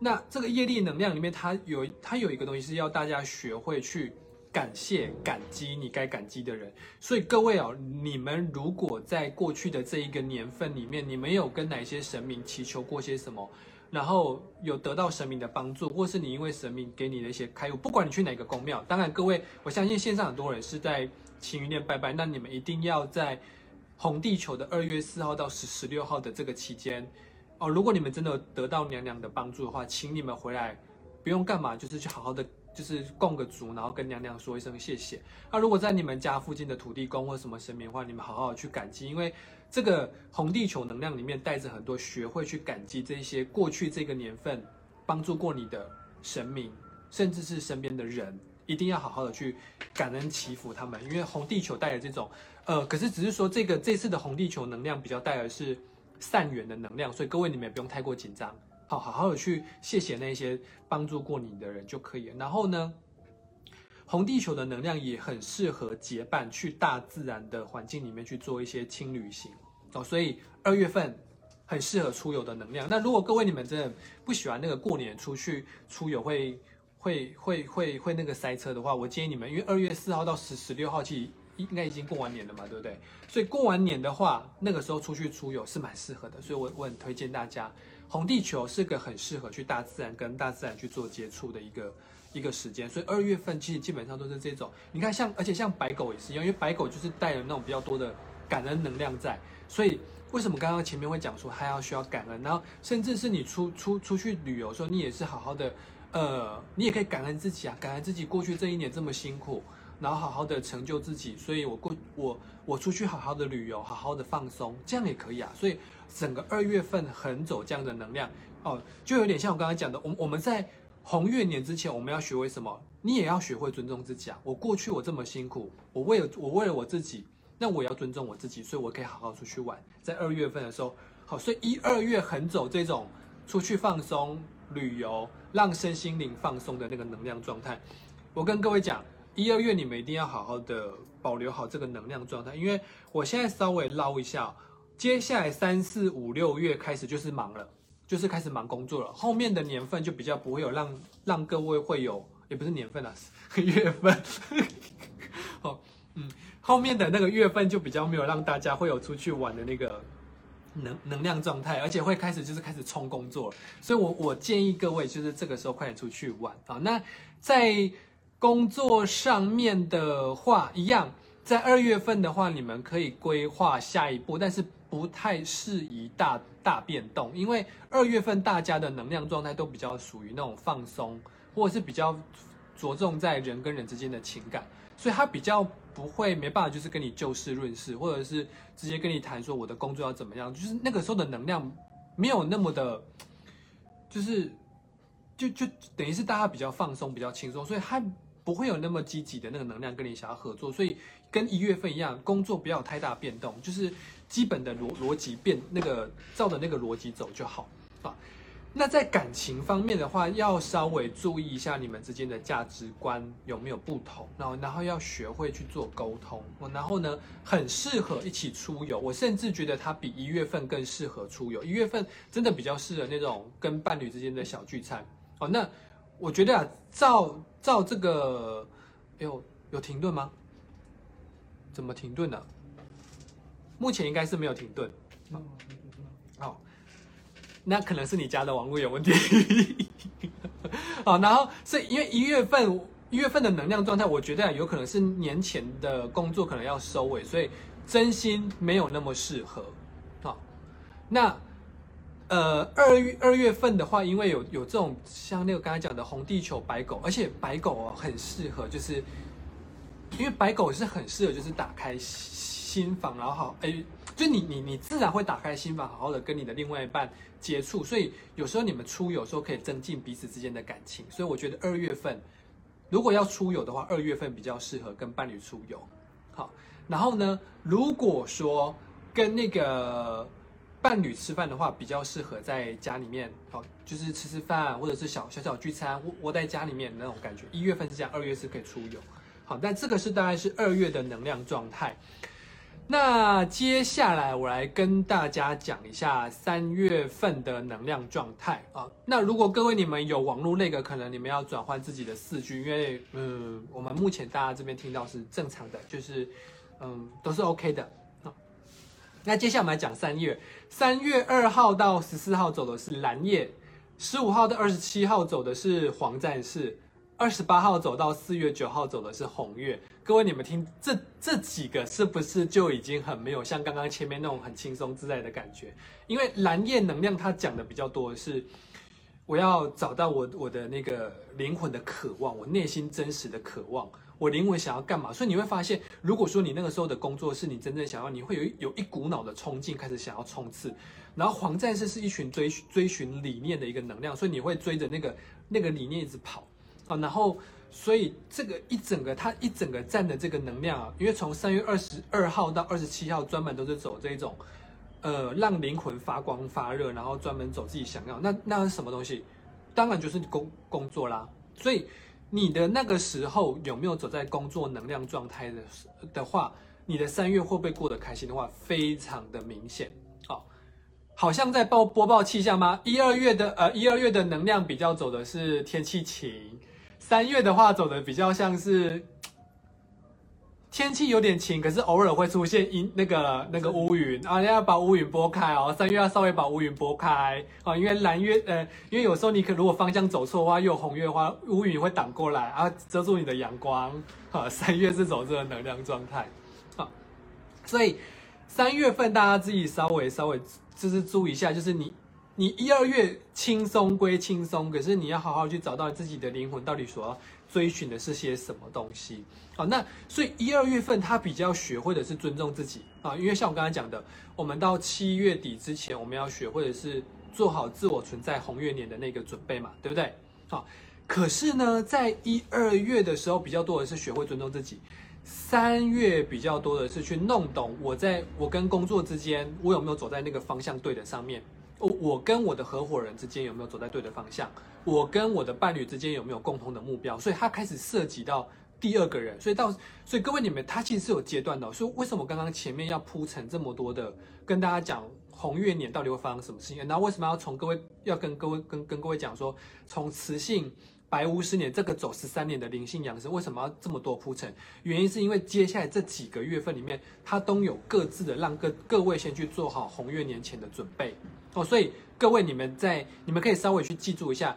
那这个业力能量里面，它有它有一个东西是要大家学会去感谢、感激你该感激的人。所以各位哦，你们如果在过去的这一个年份里面，你们有跟哪些神明祈求过些什么，然后有得到神明的帮助，或是你因为神明给你的一些开悟，不管你去哪个宫庙，当然各位，我相信线上很多人是在晴云殿拜拜，那你们一定要在红地球的二月四号到十十六号的这个期间。哦，如果你们真的得到娘娘的帮助的话，请你们回来，不用干嘛，就是去好好的，就是供个烛，然后跟娘娘说一声谢谢。那如果在你们家附近的土地公或什么神明的话，你们好好去感激，因为这个红地球能量里面带着很多学会去感激这些过去这个年份帮助过你的神明，甚至是身边的人，一定要好好的去感恩祈福他们，因为红地球带的这种，呃，可是只是说这个这次的红地球能量比较带的是。善缘的能量，所以各位你们也不用太过紧张，好好好的去谢谢那些帮助过你的人就可以了。然后呢，红地球的能量也很适合结伴去大自然的环境里面去做一些轻旅行哦，所以二月份很适合出游的能量。那如果各位你们真的不喜欢那个过年出去出游会会会会会那个塞车的话，我建议你们，因为二月四号到十十六号实应该已经过完年了嘛，对不对？所以过完年的话，那个时候出去出游是蛮适合的。所以，我我很推荐大家，红地球是个很适合去大自然跟大自然去做接触的一个一个时间。所以二月份其实基本上都是这种。你看，像而且像白狗也是一样，因为白狗就是带了那种比较多的感恩能量在。所以为什么刚刚前面会讲说还要需要感恩？然后甚至是你出出出去旅游的时候，你也是好好的，呃，你也可以感恩自己啊，感恩自己过去这一年这么辛苦。然后好好的成就自己，所以我过我我出去好好的旅游，好好的放松，这样也可以啊。所以整个二月份横走这样的能量哦，就有点像我刚才讲的，我我们在红月年之前，我们要学会什么？你也要学会尊重自己啊。我过去我这么辛苦，我为了我为了我自己，那我要尊重我自己，所以我可以好好出去玩。在二月份的时候，好，所以一二月横走这种出去放松、旅游，让身心灵放松的那个能量状态，我跟各位讲。一二月你们一定要好好的保留好这个能量状态，因为我现在稍微捞一下，接下来三四五六月开始就是忙了，就是开始忙工作了。后面的年份就比较不会有让让各位会有，也不是年份啊，月份。哦，嗯，后面的那个月份就比较没有让大家会有出去玩的那个能能量状态，而且会开始就是开始冲工作，所以我我建议各位就是这个时候快点出去玩啊。那在工作上面的话，一样，在二月份的话，你们可以规划下一步，但是不太适宜大大变动，因为二月份大家的能量状态都比较属于那种放松，或者是比较着重在人跟人之间的情感，所以他比较不会没办法就是跟你就事论事，或者是直接跟你谈说我的工作要怎么样，就是那个时候的能量没有那么的，就是就就等于是大家比较放松、比较轻松，所以他不会有那么积极的那个能量跟你想要合作，所以。跟一月份一样，工作不要有太大变动，就是基本的逻逻辑变那个照着那个逻辑走就好啊。那在感情方面的话，要稍微注意一下你们之间的价值观有没有不同，然后然后要学会去做沟通，然后呢，很适合一起出游。我甚至觉得它比一月份更适合出游，一月份真的比较适合那种跟伴侣之间的小聚餐哦。那我觉得啊，照照这个，哎呦，有停顿吗？怎么停顿了？目前应该是没有停顿。好，那可能是你家的网络有问题。好，然后是因为一月份一月份的能量状态，我觉得有可能是年前的工作可能要收尾，所以真心没有那么适合。好，那呃二月二月份的话，因为有有这种像那个刚才讲的红地球白狗，而且白狗哦很适合就是。因为白狗是很适合，就是打开心房，然后好，哎，就你你你自然会打开心房，好好的跟你的另外一半接触，所以有时候你们出游时候可以增进彼此之间的感情，所以我觉得二月份如果要出游的话，二月份比较适合跟伴侣出游。好，然后呢，如果说跟那个伴侣吃饭的话，比较适合在家里面，好，就是吃吃饭或者是小小小聚餐，窝窝在家里面那种感觉。一月份是这样，二月是可以出游。好，但这个是大概是二月的能量状态。那接下来我来跟大家讲一下三月份的能量状态啊。那如果各位你们有网络那个，可能你们要转换自己的四 G，因为嗯，我们目前大家这边听到是正常的，就是嗯都是 OK 的。那接下来我们来讲三月，三月二号到十四号走的是蓝夜，十五号到二十七号走的是黄战士。二十八号走到四月九号走的是红月，各位你们听这这几个是不是就已经很没有像刚刚前面那种很轻松自在的感觉？因为蓝夜能量它讲的比较多是，我要找到我我的那个灵魂的渴望，我内心真实的渴望，我灵魂想要干嘛？所以你会发现，如果说你那个时候的工作是你真正想要，你会有有一股脑的冲劲，开始想要冲刺。然后黄战士是一群追追寻理念的一个能量，所以你会追着那个那个理念一直跑。啊，然后，所以这个一整个，他一整个站的这个能量啊，因为从三月二十二号到二十七号，专门都是走这种，呃，让灵魂发光发热，然后专门走自己想要。那那是什么东西？当然就是工工作啦。所以你的那个时候有没有走在工作能量状态的的话，你的三月会不会过得开心的话，非常的明显。哦，好像在报播报气象吗？一二月的呃，一二月的能量比较走的是天气晴。三月的话走的比较像是天气有点晴，可是偶尔会出现阴那个那个乌云啊，要把乌云拨开哦。三月要稍微把乌云拨开啊，因为蓝月呃，因为有时候你可如果方向走错的话，又有红月的话，乌云会挡过来啊，遮住你的阳光啊。三月是走这个能量状态啊，所以三月份大家自己稍微稍微就是注意一下，就是你。你一二月轻松归轻松，可是你要好好去找到自己的灵魂到底所要追寻的是些什么东西。好，那所以一二月份他比较学会的是尊重自己啊，因为像我刚才讲的，我们到七月底之前，我们要学会的是做好自我存在红月年的那个准备嘛，对不对？好，可是呢，在一二月的时候比较多的是学会尊重自己，三月比较多的是去弄懂我在我跟工作之间，我有没有走在那个方向对的上面。我跟我的合伙人之间有没有走在对的方向？我跟我的伴侣之间有没有共同的目标？所以他开始涉及到第二个人，所以到所以各位你们，他其实是有阶段的。所以为什么刚刚前面要铺成这么多的跟大家讲红月年到底会发生什么事情？然后为什么要从各位要跟各位跟跟各位讲说，从雌性白巫师年这个走十三年的灵性养生，为什么要这么多铺陈？原因是因为接下来这几个月份里面，它都有各自的让各各位先去做好红月年前的准备。哦，所以各位你们在，你们可以稍微去记住一下，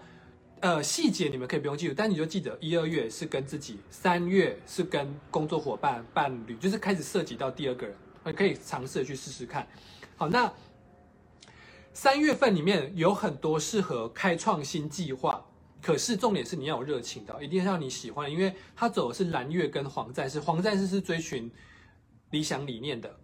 呃，细节你们可以不用记住，但你就记得一二月是跟自己，三月是跟工作伙伴、伴侣，就是开始涉及到第二个人，可以尝试去试试看。好，那三月份里面有很多适合开创新计划，可是重点是你要有热情的，一定要你喜欢，因为他走的是蓝月跟黄战士，黄战士是追寻理想理念的，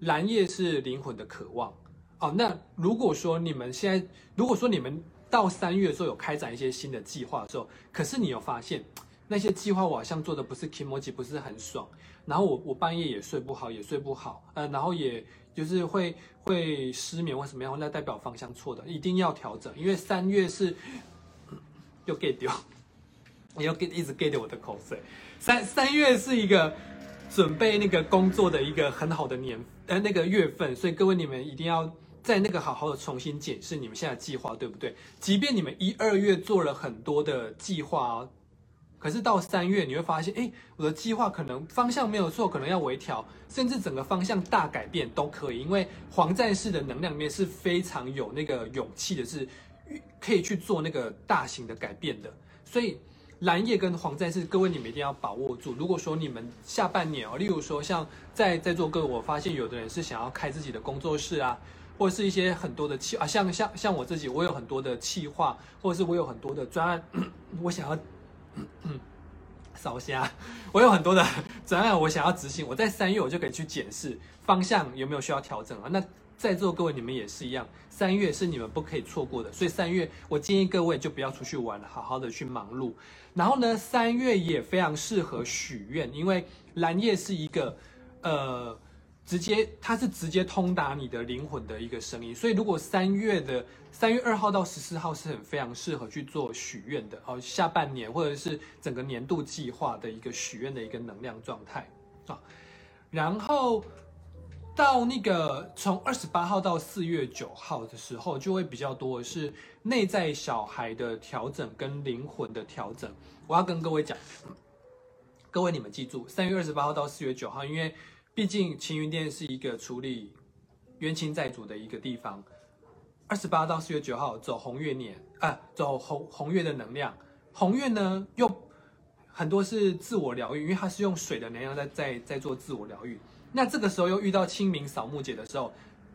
蓝月是灵魂的渴望。哦，那如果说你们现在，如果说你们到三月的时候有开展一些新的计划的时候，可是你有发现那些计划我好像做的不是 kimoji 不是很爽，然后我我半夜也睡不好，也睡不好，呃，然后也就是会会失眠或什么样，那代表方向错的，一定要调整，因为三月是又 get 掉，你要 get 一直 get 我的口水，三三月是一个准备那个工作的一个很好的年呃那个月份，所以各位你们一定要。在那个好好的重新检视你们现在计划对不对？即便你们一二月做了很多的计划，可是到三月你会发现，哎，我的计划可能方向没有错，可能要微调，甚至整个方向大改变都可以。因为黄战士的能量里面是非常有那个勇气的，是可以去做那个大型的改变的。所以蓝叶跟黄战士，各位你们一定要把握住。如果说你们下半年哦，例如说像在在座各位，我发现有的人是想要开自己的工作室啊。或者是一些很多的企啊，像像像我自己，我有很多的企划，或者是我有很多的专案，我想要烧虾，我有很多的专案，我想要执行。我在三月我就可以去检视方向有没有需要调整啊。那在座各位你们也是一样，三月是你们不可以错过的，所以三月我建议各位就不要出去玩了，好好的去忙碌。然后呢，三月也非常适合许愿，因为蓝叶是一个呃。直接，它是直接通达你的灵魂的一个声音，所以如果三月的三月二号到十四号是很非常适合去做许愿的哦，下半年或者是整个年度计划的一个许愿的一个能量状态啊。然后到那个从二十八号到四月九号的时候，就会比较多的是内在小孩的调整跟灵魂的调整。我要跟各位讲，各位你们记住，三月二十八号到四月九号，因为。毕竟晴云店是一个处理冤亲债主的一个地方。二十八到四月九号走红月年啊，走红红月的能量。红月呢又很多是自我疗愈，因为它是用水的能量在在在做自我疗愈。那这个时候又遇到清明扫墓节的时候，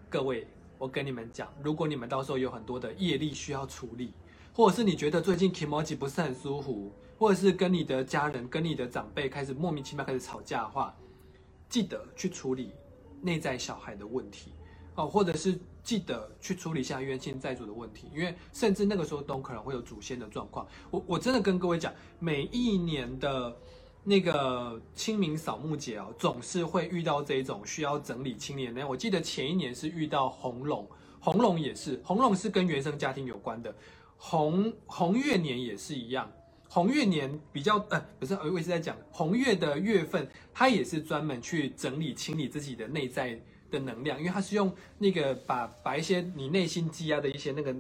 各位，我跟你们讲，如果你们到时候有很多的业力需要处理，或者是你觉得最近 Kimoji 不是很舒服，或者是跟你的家人、跟你的长辈开始莫名其妙开始吵架的话，记得去处理内在小孩的问题，哦，或者是记得去处理一下冤亲债主的问题，因为甚至那个时候都可能会有祖先的状况。我我真的跟各位讲，每一年的那个清明扫墓节哦，总是会遇到这一种需要整理清理的。我记得前一年是遇到红龙，红龙也是，红龙是跟原生家庭有关的，红红月年也是一样。红月年比较呃不是，我是在讲红月的月份，它也是专门去整理清理自己的内在的能量，因为它是用那个把把一些你内心积压的一些那个，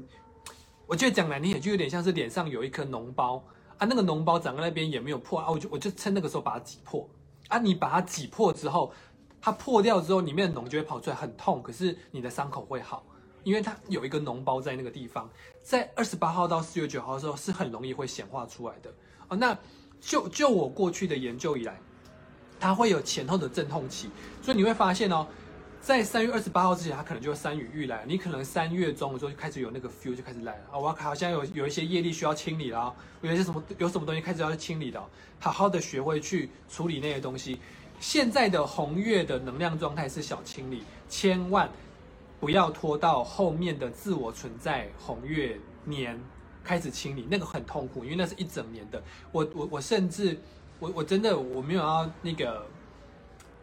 我觉得讲难听点就有点像是脸上有一颗脓包啊，那个脓包长在那边也没有破啊，我就我就趁那个时候把它挤破啊，你把它挤破之后，它破掉之后里面的脓就会跑出来，很痛，可是你的伤口会好。因为它有一个脓包在那个地方，在二十八号到四月九号的时候是很容易会显化出来的哦。那就就我过去的研究以来，它会有前后的阵痛期，所以你会发现哦，在三月二十八号之前，它可能就山雨欲来，你可能三月中的时候就开始有那个 feel 就开始来了啊。我好像有有一些业力需要清理了，有一些什么有什么东西开始要清理的，好好的学会去处理那些东西。现在的红月的能量状态是小清理，千万。不要拖到后面的自我存在红月年开始清理，那个很痛苦，因为那是一整年的。我我我甚至我我真的我没有要那个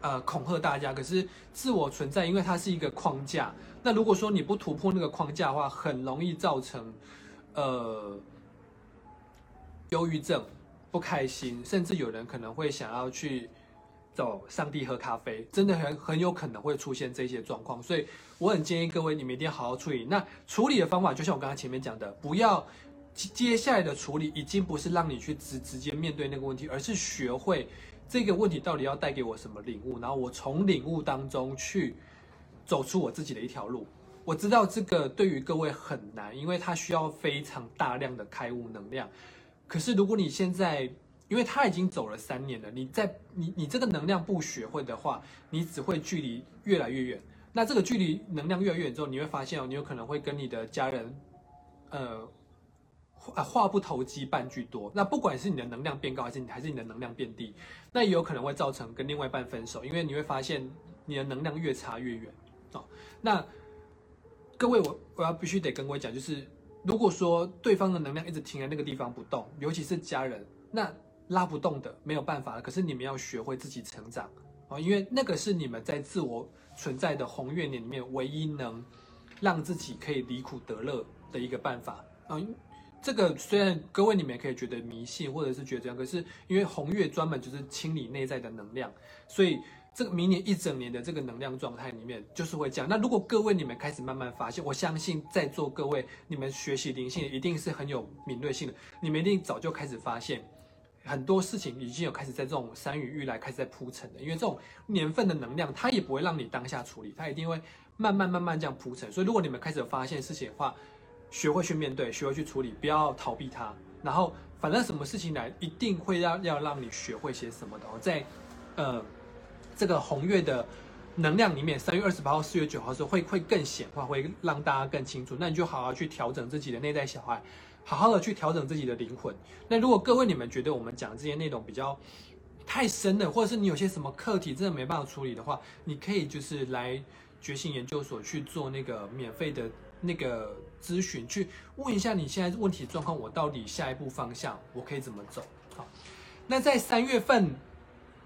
呃恐吓大家，可是自我存在，因为它是一个框架。那如果说你不突破那个框架的话，很容易造成呃忧郁症、不开心，甚至有人可能会想要去。找上帝喝咖啡，真的很很有可能会出现这些状况，所以我很建议各位，你们一定要好好处理。那处理的方法，就像我刚才前面讲的，不要接下来的处理已经不是让你去直直接面对那个问题，而是学会这个问题到底要带给我什么领悟，然后我从领悟当中去走出我自己的一条路。我知道这个对于各位很难，因为它需要非常大量的开悟能量。可是如果你现在，因为他已经走了三年了，你在你你这个能量不学会的话，你只会距离越来越远。那这个距离能量越来越远之后，你会发现哦，你有可能会跟你的家人，呃，话话不投机半句多。那不管是你的能量变高，还是你还是你的能量变低，那也有可能会造成跟另外一半分手，因为你会发现你的能量越差越远哦。那各位，我我要必须得跟各位讲，就是如果说对方的能量一直停在那个地方不动，尤其是家人，那拉不动的没有办法了。可是你们要学会自己成长哦，因为那个是你们在自我存在的宏愿念里面唯一能让自己可以离苦得乐的一个办法啊。这个虽然各位你们也可以觉得迷信，或者是觉得这样，可是因为红月专门就是清理内在的能量，所以。这个明年一整年的这个能量状态里面，就是会这样。那如果各位你们开始慢慢发现，我相信在座各位你们学习灵性一定是很有敏锐性的，你们一定早就开始发现很多事情已经有开始在这种山雨欲来开始在铺陈的。因为这种年份的能量，它也不会让你当下处理，它一定会慢慢慢慢这样铺陈。所以如果你们开始有发现事情的话，学会去面对，学会去处理，不要逃避它。然后反正什么事情来，一定会要要让你学会些什么的。在呃。这个红月的能量里面，三月二十八号、四月九号的时候会会更显化，会让大家更清楚。那你就好好去调整自己的内在小孩，好好的去调整自己的灵魂。那如果各位你们觉得我们讲这些内容比较太深了，或者是你有些什么课题真的没办法处理的话，你可以就是来觉醒研究所去做那个免费的那个咨询，去问一下你现在问题状况，我到底下一步方向我可以怎么走？好，那在三月份。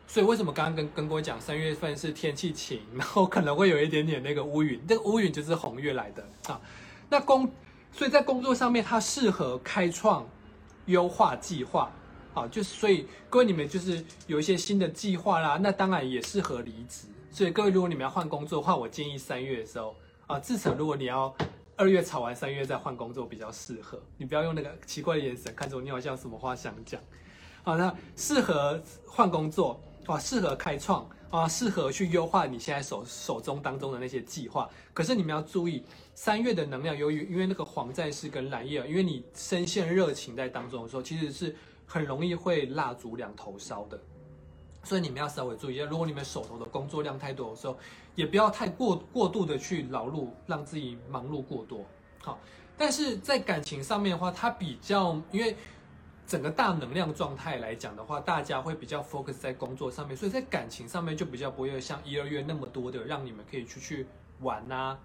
所以为什么刚刚跟跟各位讲，三月份是天气晴，然后可能会有一点点那个乌云，这个乌云就是红月来的啊。那公，所以在工作上面，它适合开创、优化计划啊。就是所以各位你们就是有一些新的计划啦，那当然也适合离职。所以各位如果你们要换工作的话，我建议三月的时候啊，至少如果你要二月炒完，三月再换工作比较适合。你不要用那个奇怪的眼神看着我，你好像什么话想讲。好，那适合换工作。啊，适合开创啊，适合去优化你现在手手中当中的那些计划。可是你们要注意，三月的能量，由于因为那个黄战士跟蓝叶，因为你深陷热情在当中的时候，其实是很容易会蜡烛两头烧的。所以你们要稍微注意一下，如果你们手头的工作量太多的时候，也不要太过过度的去劳碌，让自己忙碌过多。好，但是在感情上面的话，它比较因为。整个大能量状态来讲的话，大家会比较 focus 在工作上面，所以在感情上面就比较不会像一二月那么多的让你们可以出去玩呐，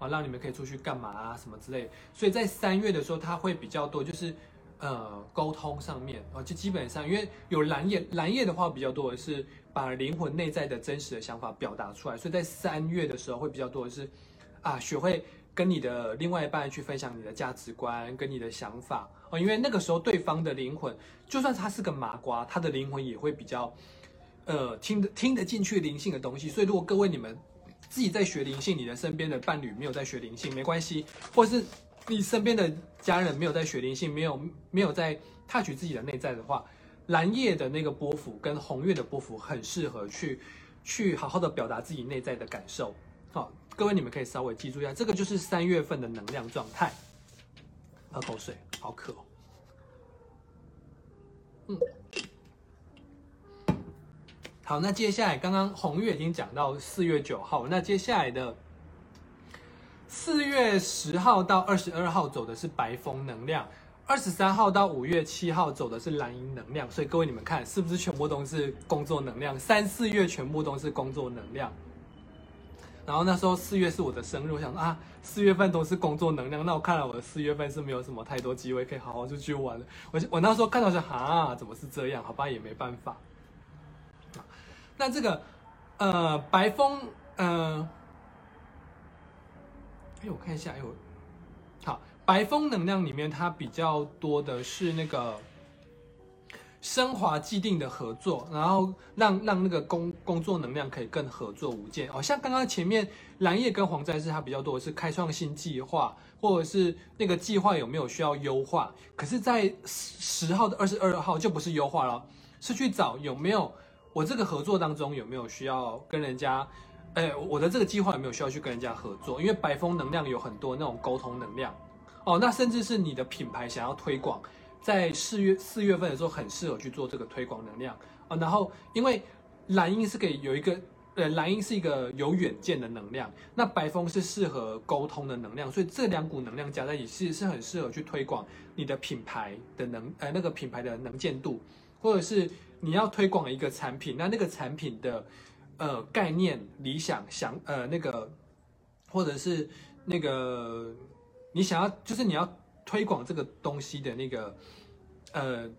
啊，让你们可以出去干嘛啊什么之类。所以在三月的时候，它会比较多，就是呃沟通上面啊，就基本上因为有蓝叶，蓝叶的话比较多的是把灵魂内在的真实的想法表达出来，所以在三月的时候会比较多的是啊学会。跟你的另外一半去分享你的价值观跟你的想法因为那个时候对方的灵魂，就算他是个麻瓜，他的灵魂也会比较，呃，听得听得进去灵性的东西。所以如果各位你们自己在学灵性，你的身边的伴侣没有在学灵性，没关系；或是你身边的家人没有在学灵性，没有没有在踏取自己的内在的话，蓝叶的那个波幅跟红月的波幅很适合去去好好的表达自己内在的感受，好。各位，你们可以稍微记住一下，这个就是三月份的能量状态。喝口水，好渴。嗯，好，那接下来刚刚红月已经讲到四月九号，那接下来的四月十号到二十二号走的是白风能量，二十三号到五月七号走的是蓝银能量。所以各位，你们看是不是全部都是工作能量？三四月全部都是工作能量。然后那时候四月是我的生日，我想啊，四月份都是工作能量，那我看来我的四月份是没有什么太多机会可以好好出去玩的。我我那时候看到是哈，怎么是这样？好吧，也没办法。那这个呃白风，嗯，哎，我看一下，哎我，好，白风能量里面它比较多的是那个。升华既定的合作，然后让让那个工工作能量可以更合作无间。哦，像刚刚前面蓝叶跟黄战士，它比较多的是开创新计划，或者是那个计划有没有需要优化。可是，在十号的二十二号就不是优化了，是去找有没有我这个合作当中有没有需要跟人家，哎，我的这个计划有没有需要去跟人家合作？因为白风能量有很多那种沟通能量，哦，那甚至是你的品牌想要推广。在四月四月份的时候，很适合去做这个推广能量啊。然后，因为蓝鹰是可以有一个呃，蓝鹰是一个有远见的能量，那白风是适合沟通的能量，所以这两股能量加在一起，是是很适合去推广你的品牌的能，呃，那个品牌的能见度，或者是你要推广一个产品，那那个产品的呃概念、理想、想呃那个，或者是那个你想要，就是你要推广这个东西的那个呃。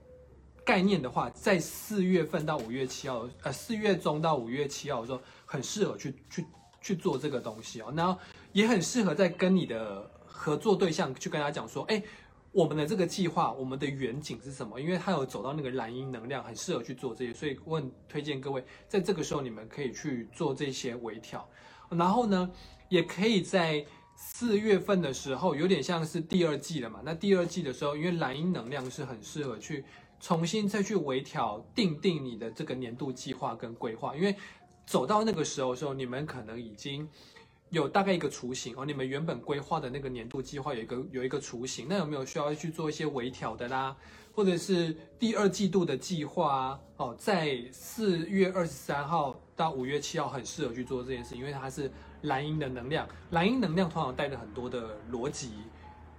概念的话，在四月份到五月七号，呃，四月中到五月七号的时候，很适合去去去做这个东西哦。然后也很适合在跟你的合作对象去跟他讲说，哎，我们的这个计划，我们的远景是什么？因为他有走到那个蓝音能量，很适合去做这些。所以我很推荐各位，在这个时候你们可以去做这些微调。然后呢，也可以在四月份的时候，有点像是第二季了嘛。那第二季的时候，因为蓝音能量是很适合去。重新再去微调、定定你的这个年度计划跟规划，因为走到那个时候的时候，你们可能已经有大概一个雏形哦。你们原本规划的那个年度计划有一个有一个雏形，那有没有需要去做一些微调的啦？或者是第二季度的计划哦，在四月二十三号到五月七号很适合去做这件事，因为它是蓝鹰的能量，蓝鹰能量通常带着很多的逻辑、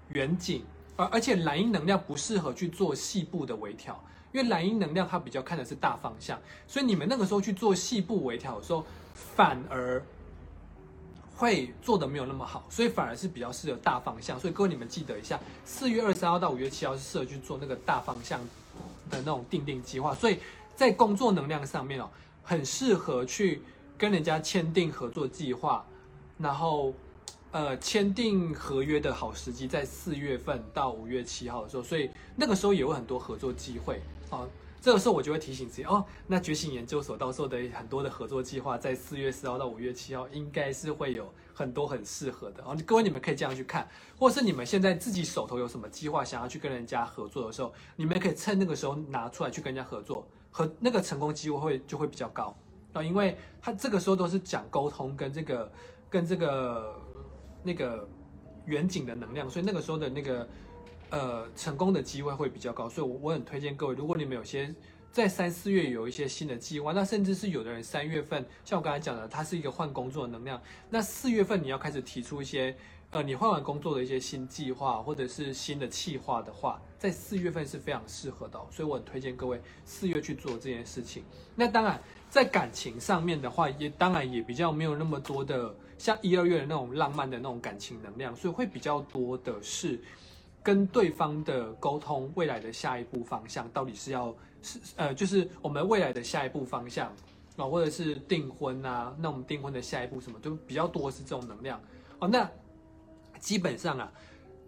远景。而而且蓝鹰能量不适合去做细部的微调，因为蓝鹰能量它比较看的是大方向，所以你们那个时候去做细部微调的时候，反而会做的没有那么好，所以反而是比较适合大方向。所以各位你们记得一下，四月二十三号到五月七号是适合去做那个大方向的那种定定计划。所以在工作能量上面哦，很适合去跟人家签订合作计划，然后。呃，签订合约的好时机在四月份到五月七号的时候，所以那个时候也有很多合作机会啊。这个时候我就会提醒自己哦，那觉醒研究所到时候的很多的合作计划在四月四号到五月七号，应该是会有很多很适合的啊。各位你们可以这样去看，或是你们现在自己手头有什么计划想要去跟人家合作的时候，你们可以趁那个时候拿出来去跟人家合作，和那个成功机会会就会比较高啊，因为他这个时候都是讲沟通跟这个跟这个。那个远景的能量，所以那个时候的那个呃成功的机会会比较高，所以我我很推荐各位，如果你们有些在三四月有一些新的计划，那甚至是有的人三月份，像我刚才讲的，它是一个换工作的能量，那四月份你要开始提出一些呃你换完工作的一些新计划或者是新的计划的话，在四月份是非常适合的，所以我很推荐各位四月去做这件事情。那当然在感情上面的话，也当然也比较没有那么多的。像一二月的那种浪漫的那种感情能量，所以会比较多的是跟对方的沟通，未来的下一步方向到底是要是呃，就是我们未来的下一步方向啊，或者是订婚啊，那我们订婚的下一步什么，就比较多是这种能量哦。那基本上啊，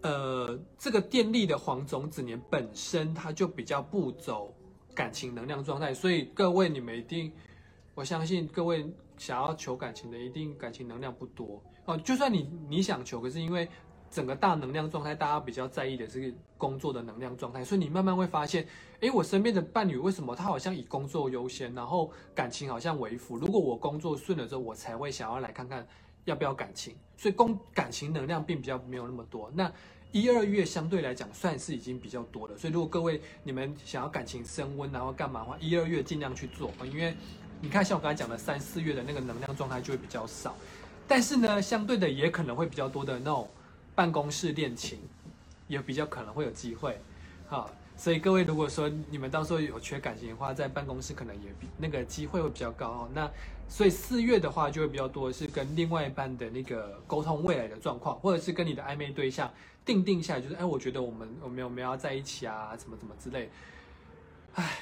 呃，这个电力的黄种子年本身它就比较不走感情能量状态，所以各位你们一定，我相信各位。想要求感情的，一定感情能量不多哦。就算你你想求，可是因为整个大能量状态，大家比较在意的是工作的能量状态，所以你慢慢会发现，诶，我身边的伴侣为什么他好像以工作优先，然后感情好像为辅。如果我工作顺了之后，我才会想要来看看要不要感情。所以工感情能量并比较没有那么多。那一二月相对来讲算是已经比较多了。所以如果各位你们想要感情升温，然后干嘛的话，一二月尽量去做因为。你看，像我刚才讲的，三四月的那个能量状态就会比较少，但是呢，相对的也可能会比较多的那种办公室恋情，也比较可能会有机会，好，所以各位如果说你们到时候有缺感情的话，在办公室可能也比那个机会会比较高哦。那所以四月的话就会比较多是跟另外一半的那个沟通未来的状况，或者是跟你的暧昧对象定定下来，就是哎，我觉得我们我们有没有要在一起啊，怎么怎么之类，唉，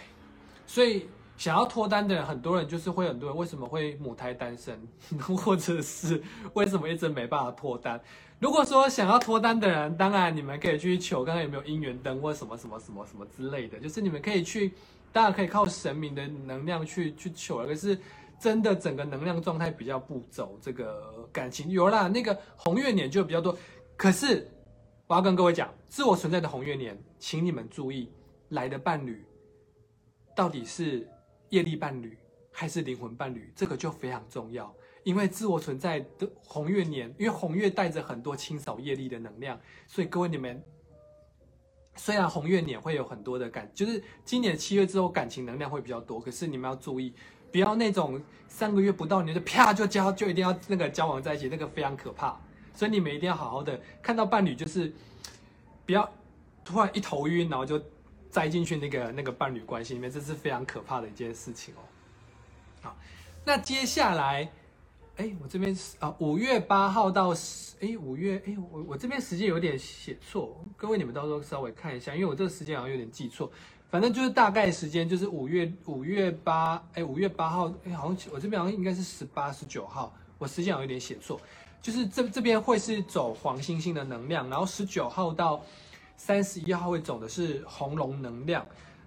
所以。想要脱单的人，很多人就是会很多人为什么会母胎单身，或者是为什么一直没办法脱单？如果说想要脱单的人，当然你们可以去求，看看有没有姻缘灯或什么什么什么什么之类的，就是你们可以去，当然可以靠神明的能量去去求。可是真的整个能量状态比较不走这个感情，有啦，那个红月年就比较多。可是我要跟各位讲，自我存在的红月年，请你们注意，来的伴侣到底是。业力伴侣还是灵魂伴侣，这个就非常重要。因为自我存在的红月年，因为红月带着很多清扫业力的能量，所以各位你们，虽然红月年会有很多的感，就是今年七月之后感情能量会比较多，可是你们要注意，不要那种三个月不到你就啪就交就一定要那个交往在一起，那个非常可怕。所以你们一定要好好的看到伴侣，就是不要突然一头晕，然后就栽进去那个那个伴侣关系里面，这是非常可怕的一件事情哦。好，那接下来。哎，我这边是啊，五月八号到十，哎，五月，哎，我我这边时间有点写错，各位你们到时候稍微看一下，因为我这个时间好像有点记错，反正就是大概时间就是五月五月八，哎，五月八号，哎，好像我这边好像应该是十八十九号，我时间好像有点写错，就是这这边会是走黄星星的能量，然后十九号到三十一号会走的是红龙能量。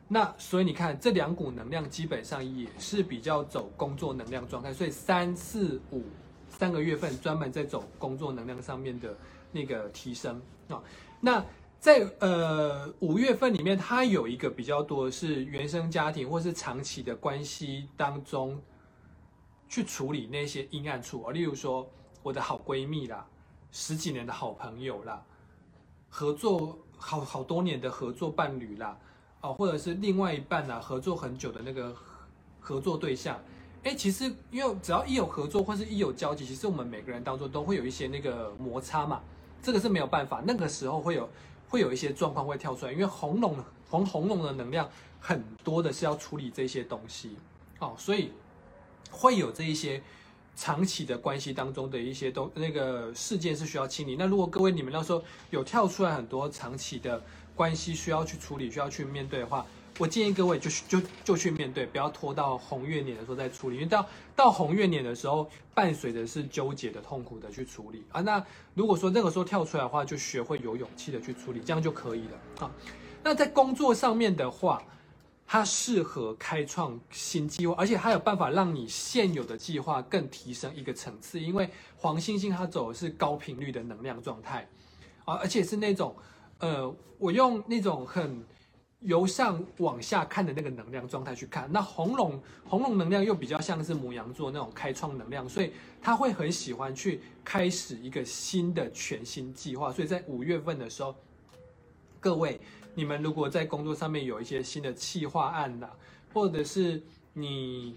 那所以你看，这两股能量基本上也是比较走工作能量状态，所以三四五三个月份专门在走工作能量上面的那个提升啊。那在呃五月份里面，它有一个比较多是原生家庭或是长期的关系当中去处理那些阴暗处啊，例如说我的好闺蜜啦，十几年的好朋友啦，合作好好多年的合作伴侣啦。哦，或者是另外一半呢，合作很久的那个合作对象，哎，其实因为只要一有合作或是一有交集，其实我们每个人当中都会有一些那个摩擦嘛，这个是没有办法，那个时候会有会有一些状况会跳出来，因为红龙的红红龙的能量很多的是要处理这些东西，哦，所以会有这一些长期的关系当中的一些东那个事件是需要清理。那如果各位你们那时候有跳出来很多长期的。关系需要去处理，需要去面对的话，我建议各位就就就去面对，不要拖到红月年的时候再处理，因为到到红月年的时候，伴随的是纠结的、痛苦的去处理啊。那如果说那个时候跳出来的话，就学会有勇气的去处理，这样就可以了啊。那在工作上面的话，它适合开创新计划，而且它有办法让你现有的计划更提升一个层次，因为黄星星它走的是高频率的能量状态啊，而且是那种。呃，我用那种很由上往下看的那个能量状态去看，那红龙红龙能量又比较像是母羊座那种开创能量，所以他会很喜欢去开始一个新的全新计划。所以在五月份的时候，各位你们如果在工作上面有一些新的企划案呐，或者是你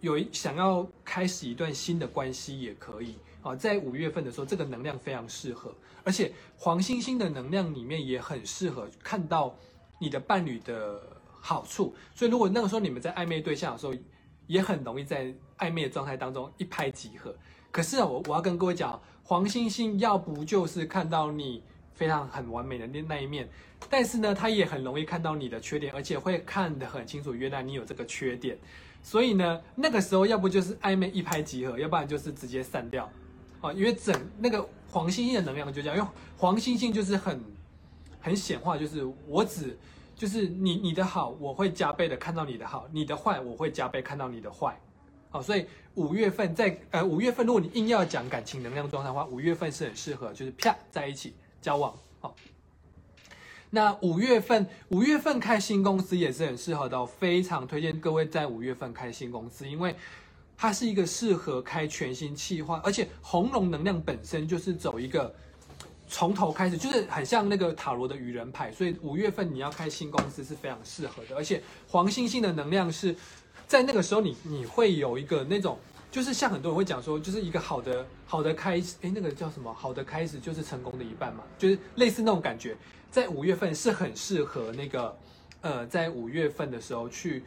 有想要开始一段新的关系，也可以。啊，在五月份的时候，这个能量非常适合，而且黄星星的能量里面也很适合看到你的伴侣的好处。所以，如果那个时候你们在暧昧对象的时候，也很容易在暧昧的状态当中一拍即合。可是啊，我我要跟各位讲，黄星星要不就是看到你非常很完美的那那一面，但是呢，他也很容易看到你的缺点，而且会看得很清楚，原来你有这个缺点。所以呢，那个时候要不就是暧昧一拍即合，要不然就是直接散掉。啊，因为整那个黄星星的能量就这样，因为黄星星就是很很显化，就是我只就是你你的好，我会加倍的看到你的好，你的坏我会加倍看到你的坏。好，所以五月份在呃五月份，如果你硬要讲感情能量状态的话，五月份是很适合就是啪在一起交往。好，那五月份五月份开新公司也是很适合的，非常推荐各位在五月份开新公司，因为。它是一个适合开全新企划，而且红龙能量本身就是走一个从头开始，就是很像那个塔罗的愚人牌，所以五月份你要开新公司是非常适合的。而且黄星星的能量是在那个时候，你你会有一个那种，就是像很多人会讲说，就是一个好的好的开始，哎，那个叫什么？好的开始就是成功的一半嘛，就是类似那种感觉，在五月份是很适合那个呃，在五月份的时候去。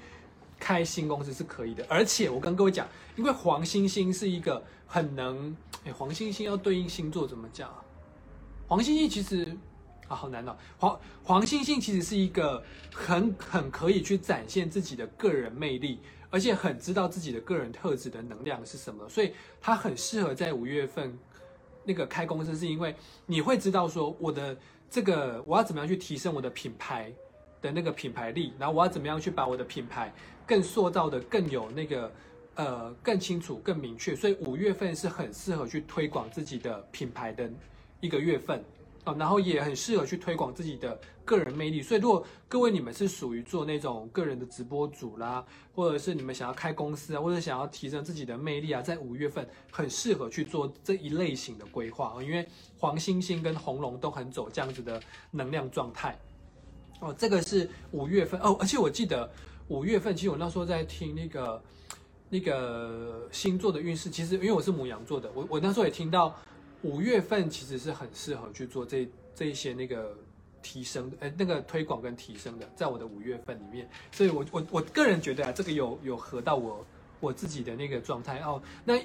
开新公司是可以的，而且我跟各位讲，因为黄星星是一个很能，哎，黄星星要对应星座怎么讲？黄星星其实啊，好难哦。黄黄星星其实是一个很很可以去展现自己的个人魅力，而且很知道自己的个人特质的能量是什么，所以他很适合在五月份那个开公司，是因为你会知道说我的这个我要怎么样去提升我的品牌的那个品牌力，然后我要怎么样去把我的品牌。更塑造的更有那个，呃，更清楚、更明确，所以五月份是很适合去推广自己的品牌的一个月份然后也很适合去推广自己的个人魅力。所以，如果各位你们是属于做那种个人的直播主啦，或者是你们想要开公司啊，或者想要提升自己的魅力啊，在五月份很适合去做这一类型的规划，因为黄星星跟红龙都很走这样子的能量状态哦。这个是五月份哦，而且我记得。五月份，其实我那时候在听那个那个星座的运势，其实因为我是母羊座的，我我那时候也听到五月份其实是很适合去做这这一些那个提升的，呃，那个推广跟提升的，在我的五月份里面，所以我我我个人觉得啊，这个有有合到我我自己的那个状态哦。那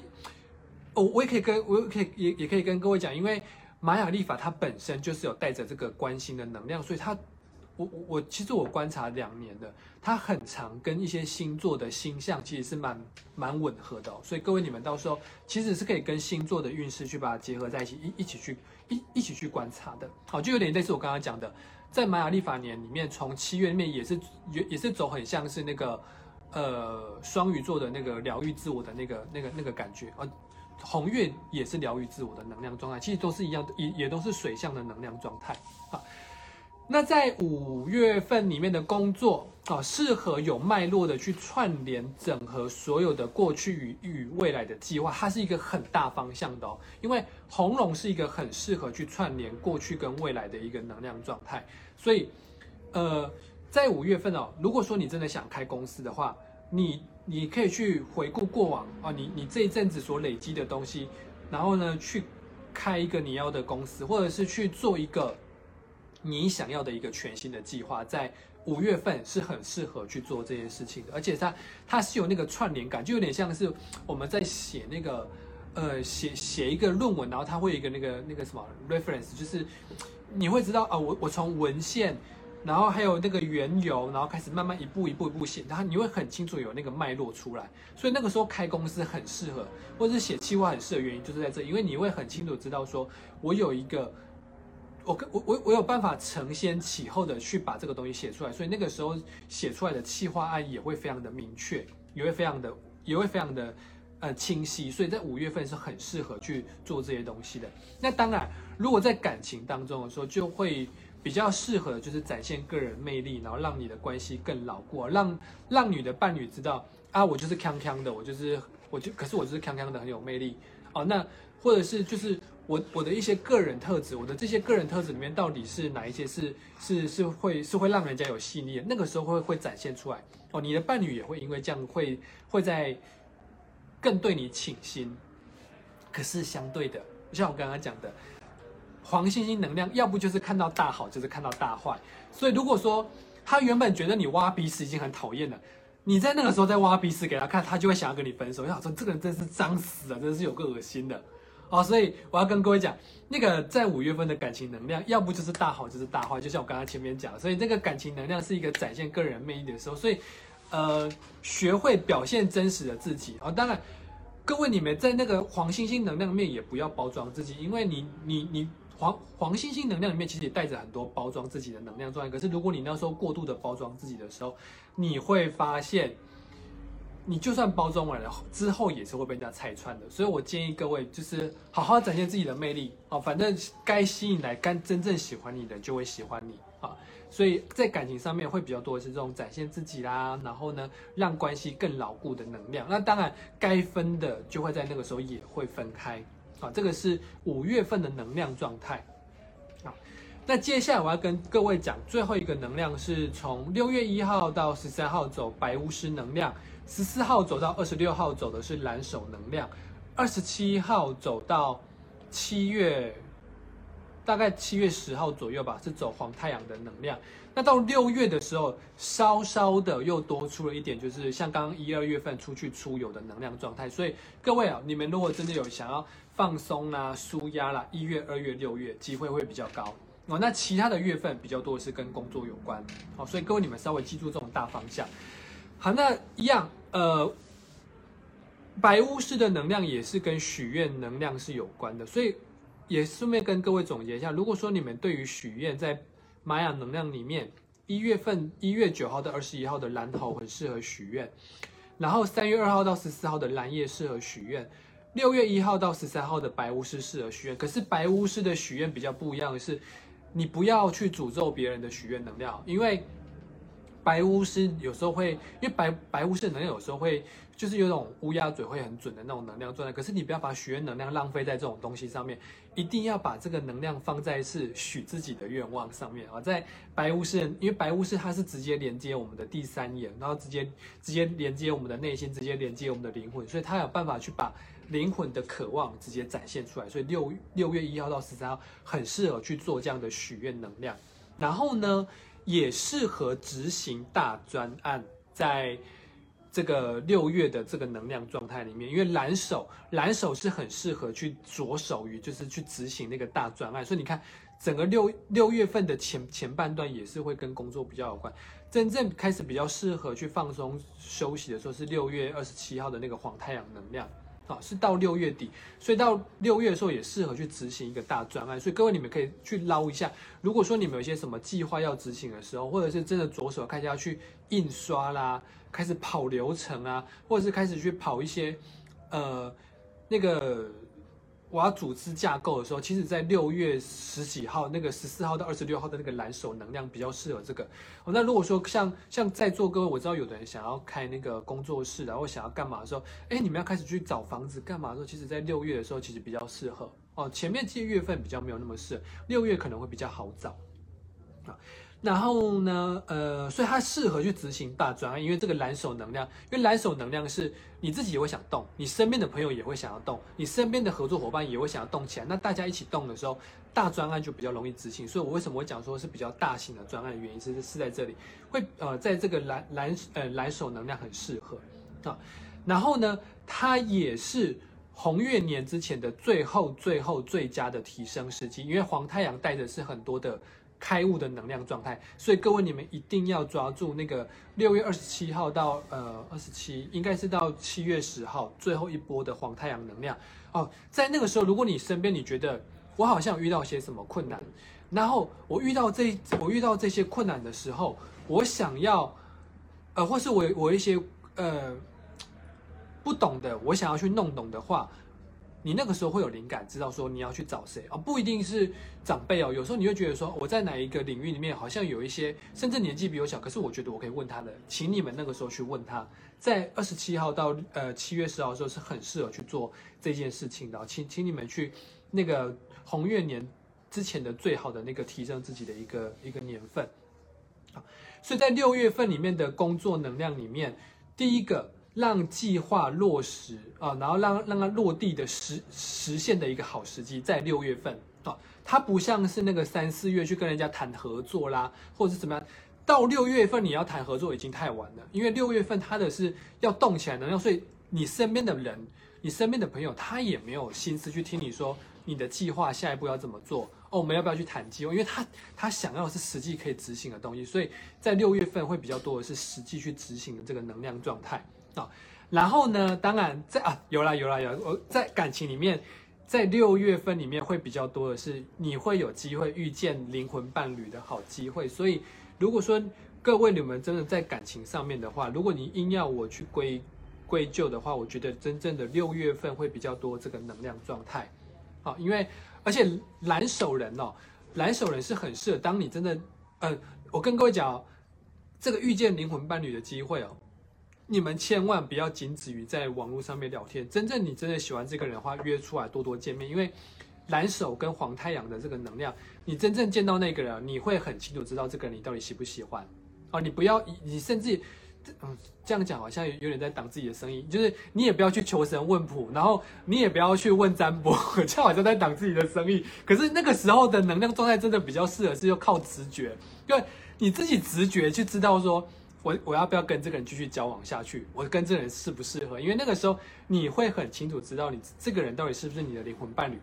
我，我也可以跟我可以也也可以跟各位讲，因为玛雅历法它本身就是有带着这个关心的能量，所以它。我我我其实我观察两年的，它很常跟一些星座的星象其实是蛮蛮吻合的，所以各位你们到时候其实是可以跟星座的运势去把它结合在一起，一一起去一一起去观察的。好，就有点类似我刚刚讲的，在玛雅历法年里面，从七月面也是也也是走很像是那个呃双鱼座的那个疗愈自我的那个那个那个感觉，呃红月也是疗愈自我的能量状态，其实都是一样，也也都是水象的能量状态啊。那在五月份里面的工作啊，适合有脉络的去串联、整合所有的过去与与未来的计划，它是一个很大方向的哦。因为红龙是一个很适合去串联过去跟未来的一个能量状态，所以，呃，在五月份哦，如果说你真的想开公司的话，你你可以去回顾过往啊，你你这一阵子所累积的东西，然后呢，去开一个你要的公司，或者是去做一个。你想要的一个全新的计划，在五月份是很适合去做这件事情的，而且它它是有那个串联感，就有点像是我们在写那个呃写写一个论文，然后它会有一个那个那个什么 reference，就是你会知道啊，我我从文献，然后还有那个缘由，然后开始慢慢一步一步一步写，然后你会很清楚有那个脉络出来，所以那个时候开公司很适合，或者是写计划很适合，原因就是在这，因为你会很清楚知道说我有一个。我我我我有办法承先启后的去把这个东西写出来，所以那个时候写出来的企划案也会非常的明确，也会非常的也会非常的呃清晰，所以在五月份是很适合去做这些东西的。那当然，如果在感情当中的时候，就会比较适合就是展现个人魅力，然后让你的关系更牢固，让让你的伴侣知道啊，我就是康康的，我就是我就可是我就是康康的很有魅力哦。那或者是就是。我我的一些个人特质，我的这些个人特质里面，到底是哪一些是是是会是会让人家有吸引力？那个时候会会展现出来哦。你的伴侣也会因为这样会会在更对你倾心。可是相对的，像我刚刚讲的，黄星星能量，要不就是看到大好，就是看到大坏。所以如果说他原本觉得你挖鼻屎已经很讨厌了，你在那个时候再挖鼻屎给他看，他就会想要跟你分手。要说这个人真是脏死了，真是有个恶心的。哦，所以我要跟各位讲，那个在五月份的感情能量，要不就是大好，就是大坏，就像我刚刚前面讲，所以这个感情能量是一个展现个人魅力的时候，所以，呃，学会表现真实的自己哦。当然，各位你们在那个黄星星能量面也不要包装自己，因为你你你黄黄星星能量里面其实也带着很多包装自己的能量状态。可是如果你那时候过度的包装自己的时候，你会发现。你就算包装完了之后，也是会被人家拆穿的。所以我建议各位，就是好好展现自己的魅力哦。反正该吸引来、该真正喜欢你的，就会喜欢你啊。所以在感情上面会比较多的是这种展现自己啦，然后呢，让关系更牢固的能量。那当然，该分的就会在那个时候也会分开啊。这个是五月份的能量状态啊。那接下来我要跟各位讲最后一个能量，是从六月一号到十三号走白巫师能量。十四号走到二十六号走的是蓝手能量，二十七号走到七月，大概七月十号左右吧，是走黄太阳的能量。那到六月的时候，稍稍的又多出了一点，就是像刚刚一二月份出去出游的能量状态。所以各位啊，你们如果真的有想要放松啦、舒压啦，一月、二月、六月机会会比较高哦。那其他的月份比较多是跟工作有关哦，所以各位你们稍微记住这种大方向。好，那一样，呃，白巫师的能量也是跟许愿能量是有关的，所以也顺便跟各位总结一下，如果说你们对于许愿在玛雅能量里面，一月份一月九号到二十一号的蓝头很适合许愿，然后三月二号到十四号的蓝叶适合许愿，六月一号到十三号的白巫师适合许愿。可是白巫师的许愿比较不一样的是，你不要去诅咒别人的许愿能量，因为。白巫师有时候会，因为白白巫师能量有时候会就是有种乌鸦嘴会很准的那种能量状态。可是你不要把许愿能量浪费在这种东西上面，一定要把这个能量放在是许自己的愿望上面啊。在白巫师，因为白巫师它是直接连接我们的第三眼，然后直接直接连接我们的内心，直接连接我们的灵魂，所以它有办法去把灵魂的渴望直接展现出来。所以六六月一号到十三号很适合去做这样的许愿能量。然后呢？也适合执行大专案，在这个六月的这个能量状态里面，因为蓝手蓝手是很适合去着手于就是去执行那个大专案，所以你看整个六六月份的前前半段也是会跟工作比较有关，真正开始比较适合去放松休息的时候是六月二十七号的那个黄太阳能量。是到六月底，所以到六月的时候也适合去执行一个大专案。所以各位你们可以去捞一下，如果说你们有些什么计划要执行的时候，或者是真的着手开始要去印刷啦，开始跑流程啊，或者是开始去跑一些，呃，那个。我要组织架构的时候，其实，在六月十几号那个十四号到二十六号的那个蓝手能量比较适合这个。哦，那如果说像像在座各位，我知道有的人想要开那个工作室，然后想要干嘛的时候，哎，你们要开始去找房子干嘛的时候，其实，在六月的时候其实比较适合哦。前面这些月份比较没有那么适合，六月可能会比较好找啊。然后呢，呃，所以它适合去执行大专案，因为这个蓝手能量，因为蓝手能量是你自己也会想动，你身边的朋友也会想要动，你身边的合作伙伴也会想要动起来，那大家一起动的时候，大专案就比较容易执行。所以我为什么会讲说是比较大型的专案原因，是是在这里，会呃，在这个蓝蓝呃蓝手能量很适合啊。然后呢，它也是红月年之前的最后最后最佳的提升时机，因为黄太阳带的是很多的。开悟的能量状态，所以各位你们一定要抓住那个六月二十七号到呃二十七，应该是到七月十号最后一波的黄太阳能量哦。在那个时候，如果你身边你觉得我好像遇到些什么困难，然后我遇到这我遇到这些困难的时候，我想要呃，或是我我一些呃不懂的，我想要去弄懂的话。你那个时候会有灵感，知道说你要去找谁啊？不一定是长辈哦。有时候你会觉得说，我在哪一个领域里面好像有一些，甚至年纪比我小，可是我觉得我可以问他的，请你们那个时候去问他。在二十七号到呃七月十号的时候是很适合去做这件事情的，请请你们去那个红月年之前的最好的那个提升自己的一个一个年份啊。所以在六月份里面的工作能量里面，第一个。让计划落实啊，然后让让它落地的实实现的一个好时机，在六月份啊，它不像是那个三四月去跟人家谈合作啦，或者是怎么样，到六月份你要谈合作已经太晚了，因为六月份它的是要动起来能量，所以你身边的人，你身边的朋友，他也没有心思去听你说你的计划下一步要怎么做哦，我们要不要去谈计划？因为他他想要的是实际可以执行的东西，所以在六月份会比较多的是实际去执行的这个能量状态。啊，然后呢？当然，在啊，有啦有啦有，我在感情里面，在六月份里面会比较多的是，你会有机会遇见灵魂伴侣的好机会。所以，如果说各位你们真的在感情上面的话，如果你硬要我去归归咎的话，我觉得真正的六月份会比较多这个能量状态。好，因为而且蓝手人哦，蓝手人是很适合当你真的，呃，我跟各位讲，这个遇见灵魂伴侣的机会哦。你们千万不要仅止于在网络上面聊天，真正你真的喜欢这个人的话，约出来多多见面。因为蓝手跟黄太阳的这个能量，你真正见到那个人，你会很清楚知道这个人你到底喜不喜欢。哦，你不要，你甚至，嗯，这样讲好像有点在挡自己的生意，就是你也不要去求神问卜，然后你也不要去问占卜，这样好像在挡自己的生意。可是那个时候的能量状态真的比较适合是要靠直觉，因为你自己直觉去知道说。我我要不要跟这个人继续交往下去？我跟这个人适不适合？因为那个时候你会很清楚知道你这个人到底是不是你的灵魂伴侣。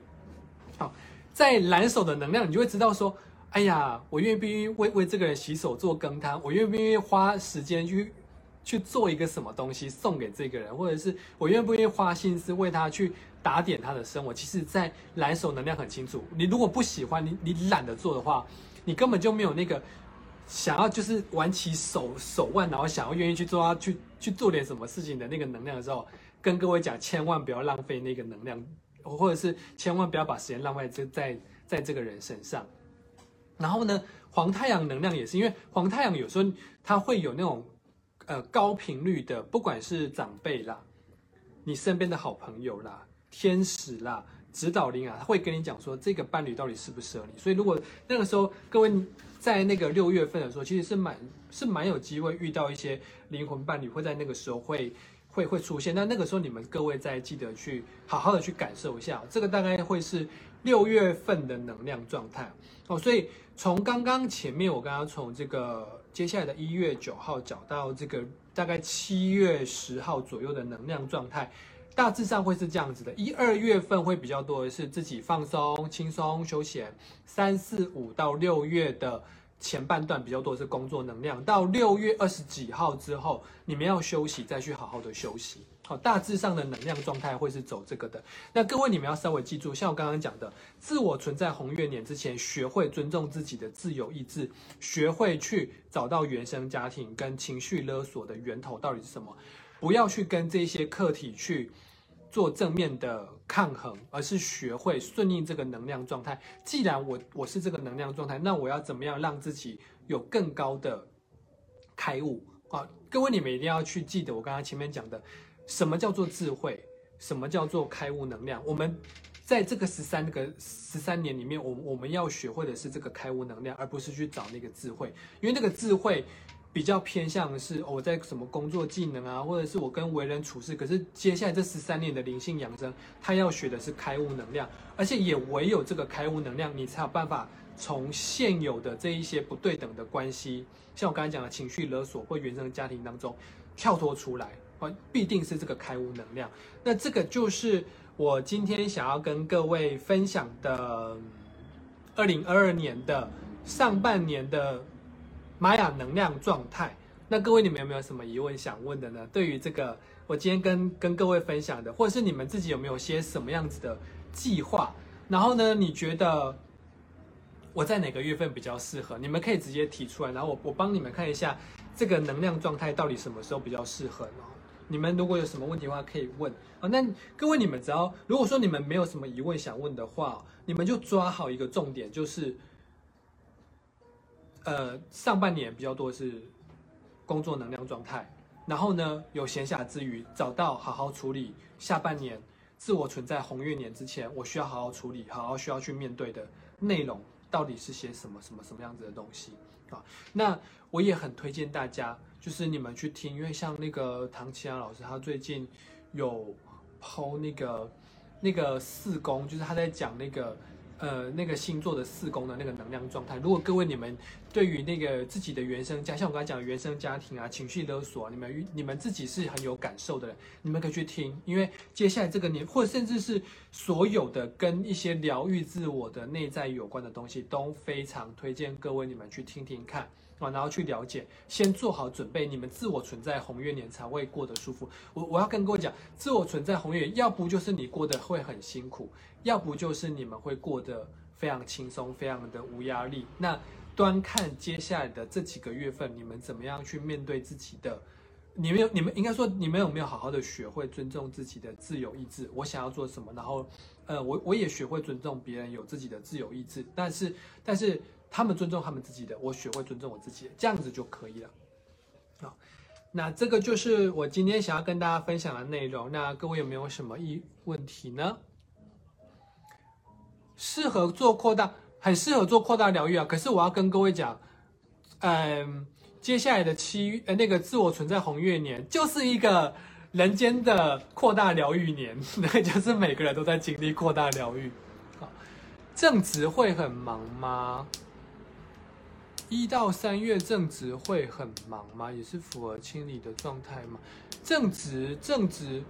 好，在蓝手的能量，你就会知道说，哎呀，我愿不愿意为为这个人洗手做羹汤？我愿不愿意花时间去去做一个什么东西送给这个人？或者是我愿不愿意花心思为他去打点他的生活？其实，在蓝手能量很清楚，你如果不喜欢，你你懒得做的话，你根本就没有那个。想要就是挽起手手腕，然后想要愿意去做，去去做点什么事情的那个能量的时候，跟各位讲，千万不要浪费那个能量，或者是千万不要把时间浪费在在在这个人身上。然后呢，黄太阳能量也是，因为黄太阳有时候它会有那种呃高频率的，不管是长辈啦，你身边的好朋友啦，天使啦。指导灵啊，他会跟你讲说这个伴侣到底适不适合你。所以如果那个时候各位在那个六月份的时候，其实是蛮是蛮有机会遇到一些灵魂伴侣，会在那个时候会会会出现。那那个时候你们各位再记得去好好的去感受一下，这个大概会是六月份的能量状态哦。所以从刚刚前面我刚刚从这个接下来的一月九号讲到这个大概七月十号左右的能量状态。大致上会是这样子的，一二月份会比较多的是自己放松、轻松、休闲；三四五到六月的前半段比较多是工作能量，到六月二十几号之后，你们要休息，再去好好的休息。好，大致上的能量状态会是走这个的。那各位你们要稍微记住，像我刚刚讲的，自我存在红月年之前，学会尊重自己的自由意志，学会去找到原生家庭跟情绪勒索的源头到底是什么，不要去跟这些客体去。做正面的抗衡，而是学会顺应这个能量状态。既然我我是这个能量状态，那我要怎么样让自己有更高的开悟啊？各位，你们一定要去记得我刚刚前面讲的，什么叫做智慧，什么叫做开悟能量。我们在这个十三个十三年里面，我我们要学会的是这个开悟能量，而不是去找那个智慧，因为那个智慧。比较偏向是我在什么工作技能啊，或者是我跟为人处事。可是接下来这十三年的灵性养生，他要学的是开悟能量，而且也唯有这个开悟能量，你才有办法从现有的这一些不对等的关系，像我刚才讲的情绪勒索或原生家庭当中跳脱出来，啊，必定是这个开悟能量。那这个就是我今天想要跟各位分享的二零二二年的上半年的。玛雅能量状态，那各位你们有没有什么疑问想问的呢？对于这个，我今天跟跟各位分享的，或者是你们自己有没有些什么样子的计划？然后呢，你觉得我在哪个月份比较适合？你们可以直接提出来，然后我我帮你们看一下这个能量状态到底什么时候比较适合呢？你们如果有什么问题的话，可以问啊。那各位你们只要如果说你们没有什么疑问想问的话，你们就抓好一个重点，就是。呃，上半年比较多是工作能量状态，然后呢，有闲暇之余找到好好处理下半年自我存在红月年之前，我需要好好处理，好好需要去面对的内容到底是些什么什么什么样子的东西啊？那我也很推荐大家，就是你们去听，因为像那个唐奇阳老师，他最近有抛那个那个四宫，就是他在讲那个。呃，那个星座的四宫的那个能量状态，如果各位你们对于那个自己的原生家，像我刚才讲原生家庭啊，情绪勒索，你们你们自己是很有感受的，你们可以去听，因为接下来这个年，或者甚至是所有的跟一些疗愈自我的内在有关的东西，都非常推荐各位你们去听听看。啊，然后去了解，先做好准备，你们自我存在红月年才会过得舒服。我我要跟各位讲，自我存在红月，要不就是你过得会很辛苦，要不就是你们会过得非常轻松，非常的无压力。那端看接下来的这几个月份，你们怎么样去面对自己的？你们有你们应该说，你们有没有好好的学会尊重自己的自由意志？我想要做什么，然后，呃，我我也学会尊重别人有自己的自由意志，但是但是。他们尊重他们自己的，我学会尊重我自己，这样子就可以了。好，那这个就是我今天想要跟大家分享的内容。那各位有没有什么疑问题呢？适合做扩大，很适合做扩大疗愈啊。可是我要跟各位讲，嗯，接下来的七呃那个自我存在红月年，就是一个人间的扩大疗愈年，那就是每个人都在经历扩大疗愈。好，正值会很忙吗？一到三月正值会很忙吗？也是符合清理的状态吗？正值正值，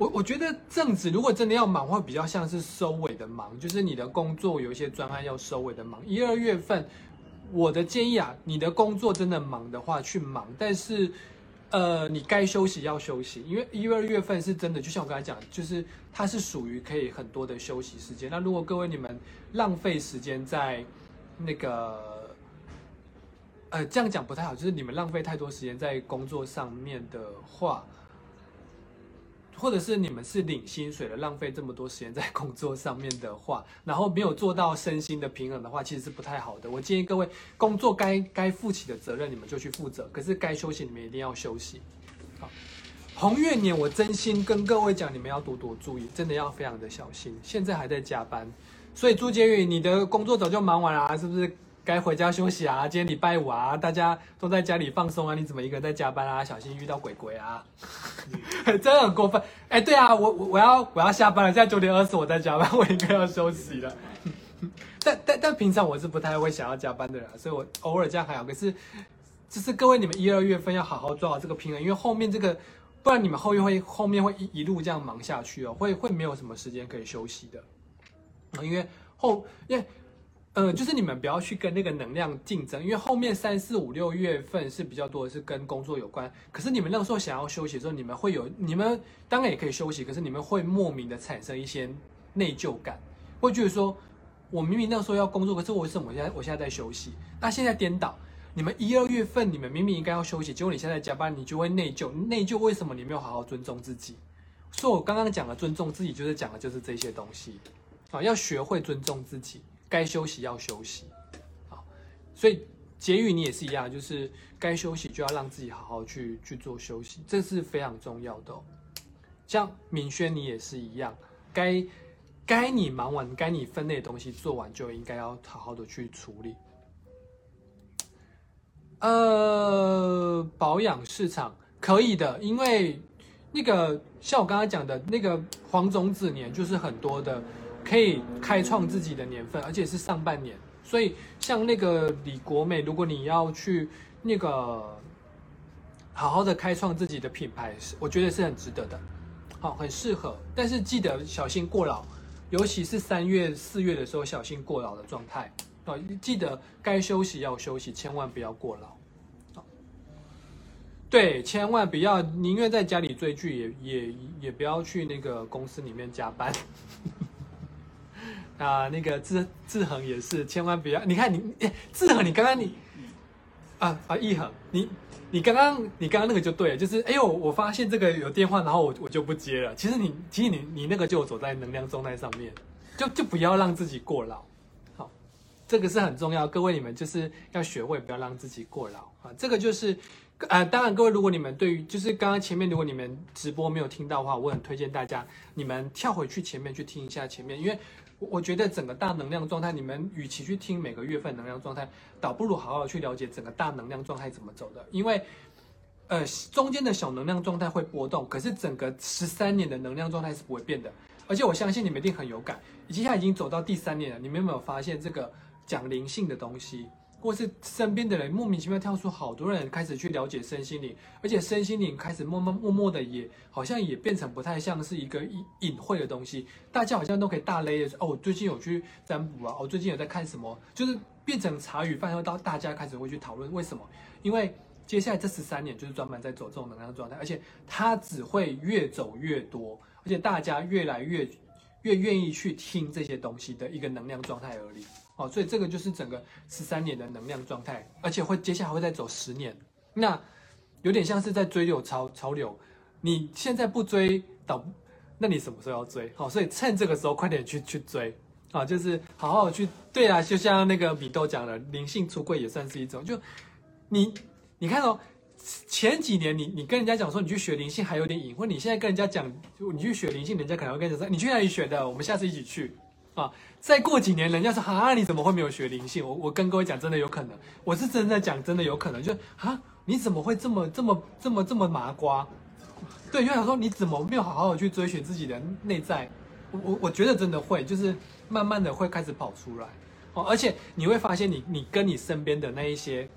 我我觉得正子如果真的要忙，会比较像是收尾的忙，就是你的工作有一些专案要收尾的忙。一二月份，我的建议啊，你的工作真的忙的话去忙，但是呃，你该休息要休息，因为一二月份是真的，就像我刚才讲，就是它是属于可以很多的休息时间。那如果各位你们浪费时间在那个。呃，这样讲不太好，就是你们浪费太多时间在工作上面的话，或者是你们是领薪水的，浪费这么多时间在工作上面的话，然后没有做到身心的平衡的话，其实是不太好的。我建议各位，工作该该负起的责任，你们就去负责；可是该休息，你们一定要休息。好，红月年，我真心跟各位讲，你们要多多注意，真的要非常的小心。现在还在加班，所以朱杰宇，你的工作早就忙完了，是不是？该回家休息啊！今天礼拜五啊，大家都在家里放松啊，你怎么一个人在加班啊？小心遇到鬼鬼啊！真的很过分。哎，对啊，我我要我要下班了，现在九点二十我在加班，我应该要休息了。但但但平常我是不太会想要加班的人，所以我偶尔这样还好。可是，就是各位你们一二月份要好好抓好这个平衡，因为后面这个，不然你们后面会后面会一一路这样忙下去哦，会会没有什么时间可以休息的。因为后因为。呃，就是你们不要去跟那个能量竞争，因为后面三四五六月份是比较多的是跟工作有关。可是你们那个时候想要休息的时候，你们会有，你们当然也可以休息，可是你们会莫名的产生一些内疚感，会觉得说，我明明那个时候要工作，可是为什么我现在我现在在休息？那现在颠倒，你们一二月份你们明明应该要休息，结果你现在加班，你就会内疚，内疚为什么你没有好好尊重自己？所以我刚刚讲的尊重自己，就是讲的就是这些东西啊，要学会尊重自己。该休息要休息，好，所以结语你也是一样，就是该休息就要让自己好好去去做休息，这是非常重要的。像敏轩你也是一样，该该你忙完，该你分内的东西做完，就应该要好好的去处理。呃，保养市场可以的，因为那个像我刚才讲的那个黄种子年，就是很多的。可以开创自己的年份，而且是上半年，所以像那个李国美，如果你要去那个好好的开创自己的品牌，是我觉得是很值得的，好，很适合。但是记得小心过劳，尤其是三月、四月的时候，小心过劳的状态。哦，记得该休息要休息，千万不要过劳。对，千万不要，宁愿在家里追剧，也也也不要去那个公司里面加班。啊，那个志志恒也是，千万不要。你看你，志恒，你刚刚你，啊啊，一恒，你你刚刚你刚刚那个就对了，就是哎呦，我发现这个有电话，然后我我就不接了。其实你其实你你那个就走在能量状态上面，就就不要让自己过劳。好，这个是很重要，各位你们就是要学会不要让自己过劳啊。这个就是，呃，当然各位如果你们对于就是刚刚前面如果你们直播没有听到的话，我很推荐大家你们跳回去前面去听一下前面，因为。我觉得整个大能量状态，你们与其去听每个月份能量状态，倒不如好好去了解整个大能量状态怎么走的。因为，呃，中间的小能量状态会波动，可是整个十三年的能量状态是不会变的。而且我相信你们一定很有感，接下来已经走到第三年了，你们有没有发现这个讲灵性的东西？或是身边的人莫名其妙跳出好多人开始去了解身心灵，而且身心灵开始默默默默的也好像也变成不太像是一个隐隐晦的东西，大家好像都可以大勒的哦，我最近有去占卜啊，我最近有在看什么，就是变成茶余饭后到大家开始会去讨论为什么？因为接下来这十三年就是专门在走这种能量状态，而且它只会越走越多，而且大家越来越越愿意去听这些东西的一个能量状态而已。哦，所以这个就是整个十三年的能量状态，而且会接下来会再走十年，那有点像是在追流潮潮流。你现在不追，倒，那你什么时候要追？好，所以趁这个时候快点去去追，啊，就是好好去。对啊，就像那个米豆讲的，灵性出柜也算是一种。就你你看哦，前几年你你跟人家讲说你去学灵性还有点隐晦，你现在跟人家讲你去学灵性，人家可能会跟你说你去哪里学的？我们下次一起去啊。再过几年，人家说啊，你怎么会没有学灵性？我我跟各位讲，真的有可能，我是真的讲，真的有可能，就啊，你怎么会这么这么这么这么麻瓜？对，就想说你怎么没有好好的去追寻自己的内在？我我我觉得真的会，就是慢慢的会开始跑出来哦，而且你会发现，你你跟你身边的那一些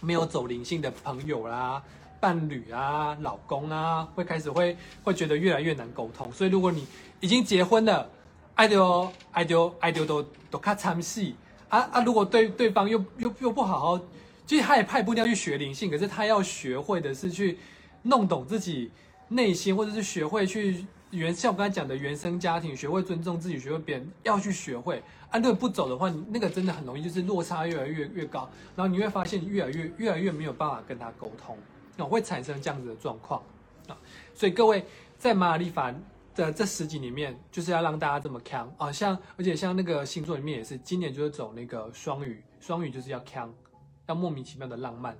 没有走灵性的朋友啦、伴侣啊、老公啊，会开始会会觉得越来越难沟通。所以如果你已经结婚了，爱丢爱丢爱丢都都看参戏啊啊！如果对对方又又又不好好，其实他也派不掉去学灵性，可是他要学会的是去弄懂自己内心，或者是学会去原像我刚才讲的原生家庭，学会尊重自己，学会别人要去学会。啊，如果不走的话，你那个真的很容易就是落差越来越越高，然后你会发现越来越越来越没有办法跟他沟通，那会产生这样子的状况啊。所以各位。在马尔利法的这十集里面，就是要让大家这么强啊，像而且像那个星座里面也是，今年就是走那个双鱼，双鱼就是要强，要莫名其妙的浪漫，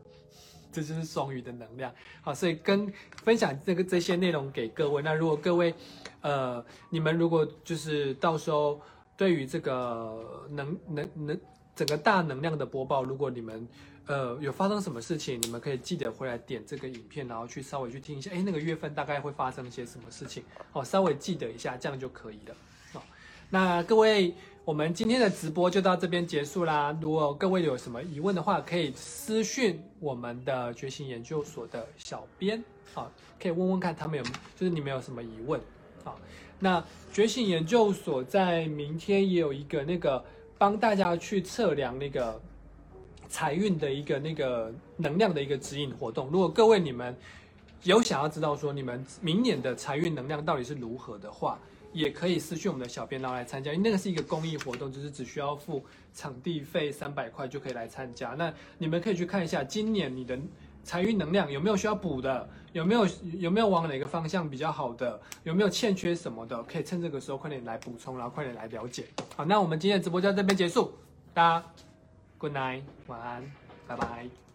这就是双鱼的能量。好，所以跟分享这个这些内容给各位。那如果各位，呃，你们如果就是到时候对于这个能能能整个大能量的播报，如果你们呃有发生什么事情，你们可以记得回来点这个影片，然后去稍微去听一下，哎，那个月份大概会发生一些什么事情，哦，稍微记得一下，这样就可以了。哦，那各位，我们今天的直播就到这边结束啦。如果各位有什么疑问的话，可以私讯我们的觉醒研究所的小编，啊，可以问问看他们有，就是你们有什么疑问，啊，那觉醒研究所在明天也有一个那个帮大家去测量那个。财运的一个那个能量的一个指引活动，如果各位你们有想要知道说你们明年的财运能量到底是如何的话，也可以私讯我们的小编然后来参加，因为那个是一个公益活动，就是只需要付场地费三百块就可以来参加。那你们可以去看一下今年你的财运能量有没有需要补的，有没有有没有往哪个方向比较好的，有没有欠缺什么的，可以趁这个时候快点来补充，然后快点来了解。好，那我们今天的直播就到这边结束，大家。Good night，晚安，拜拜。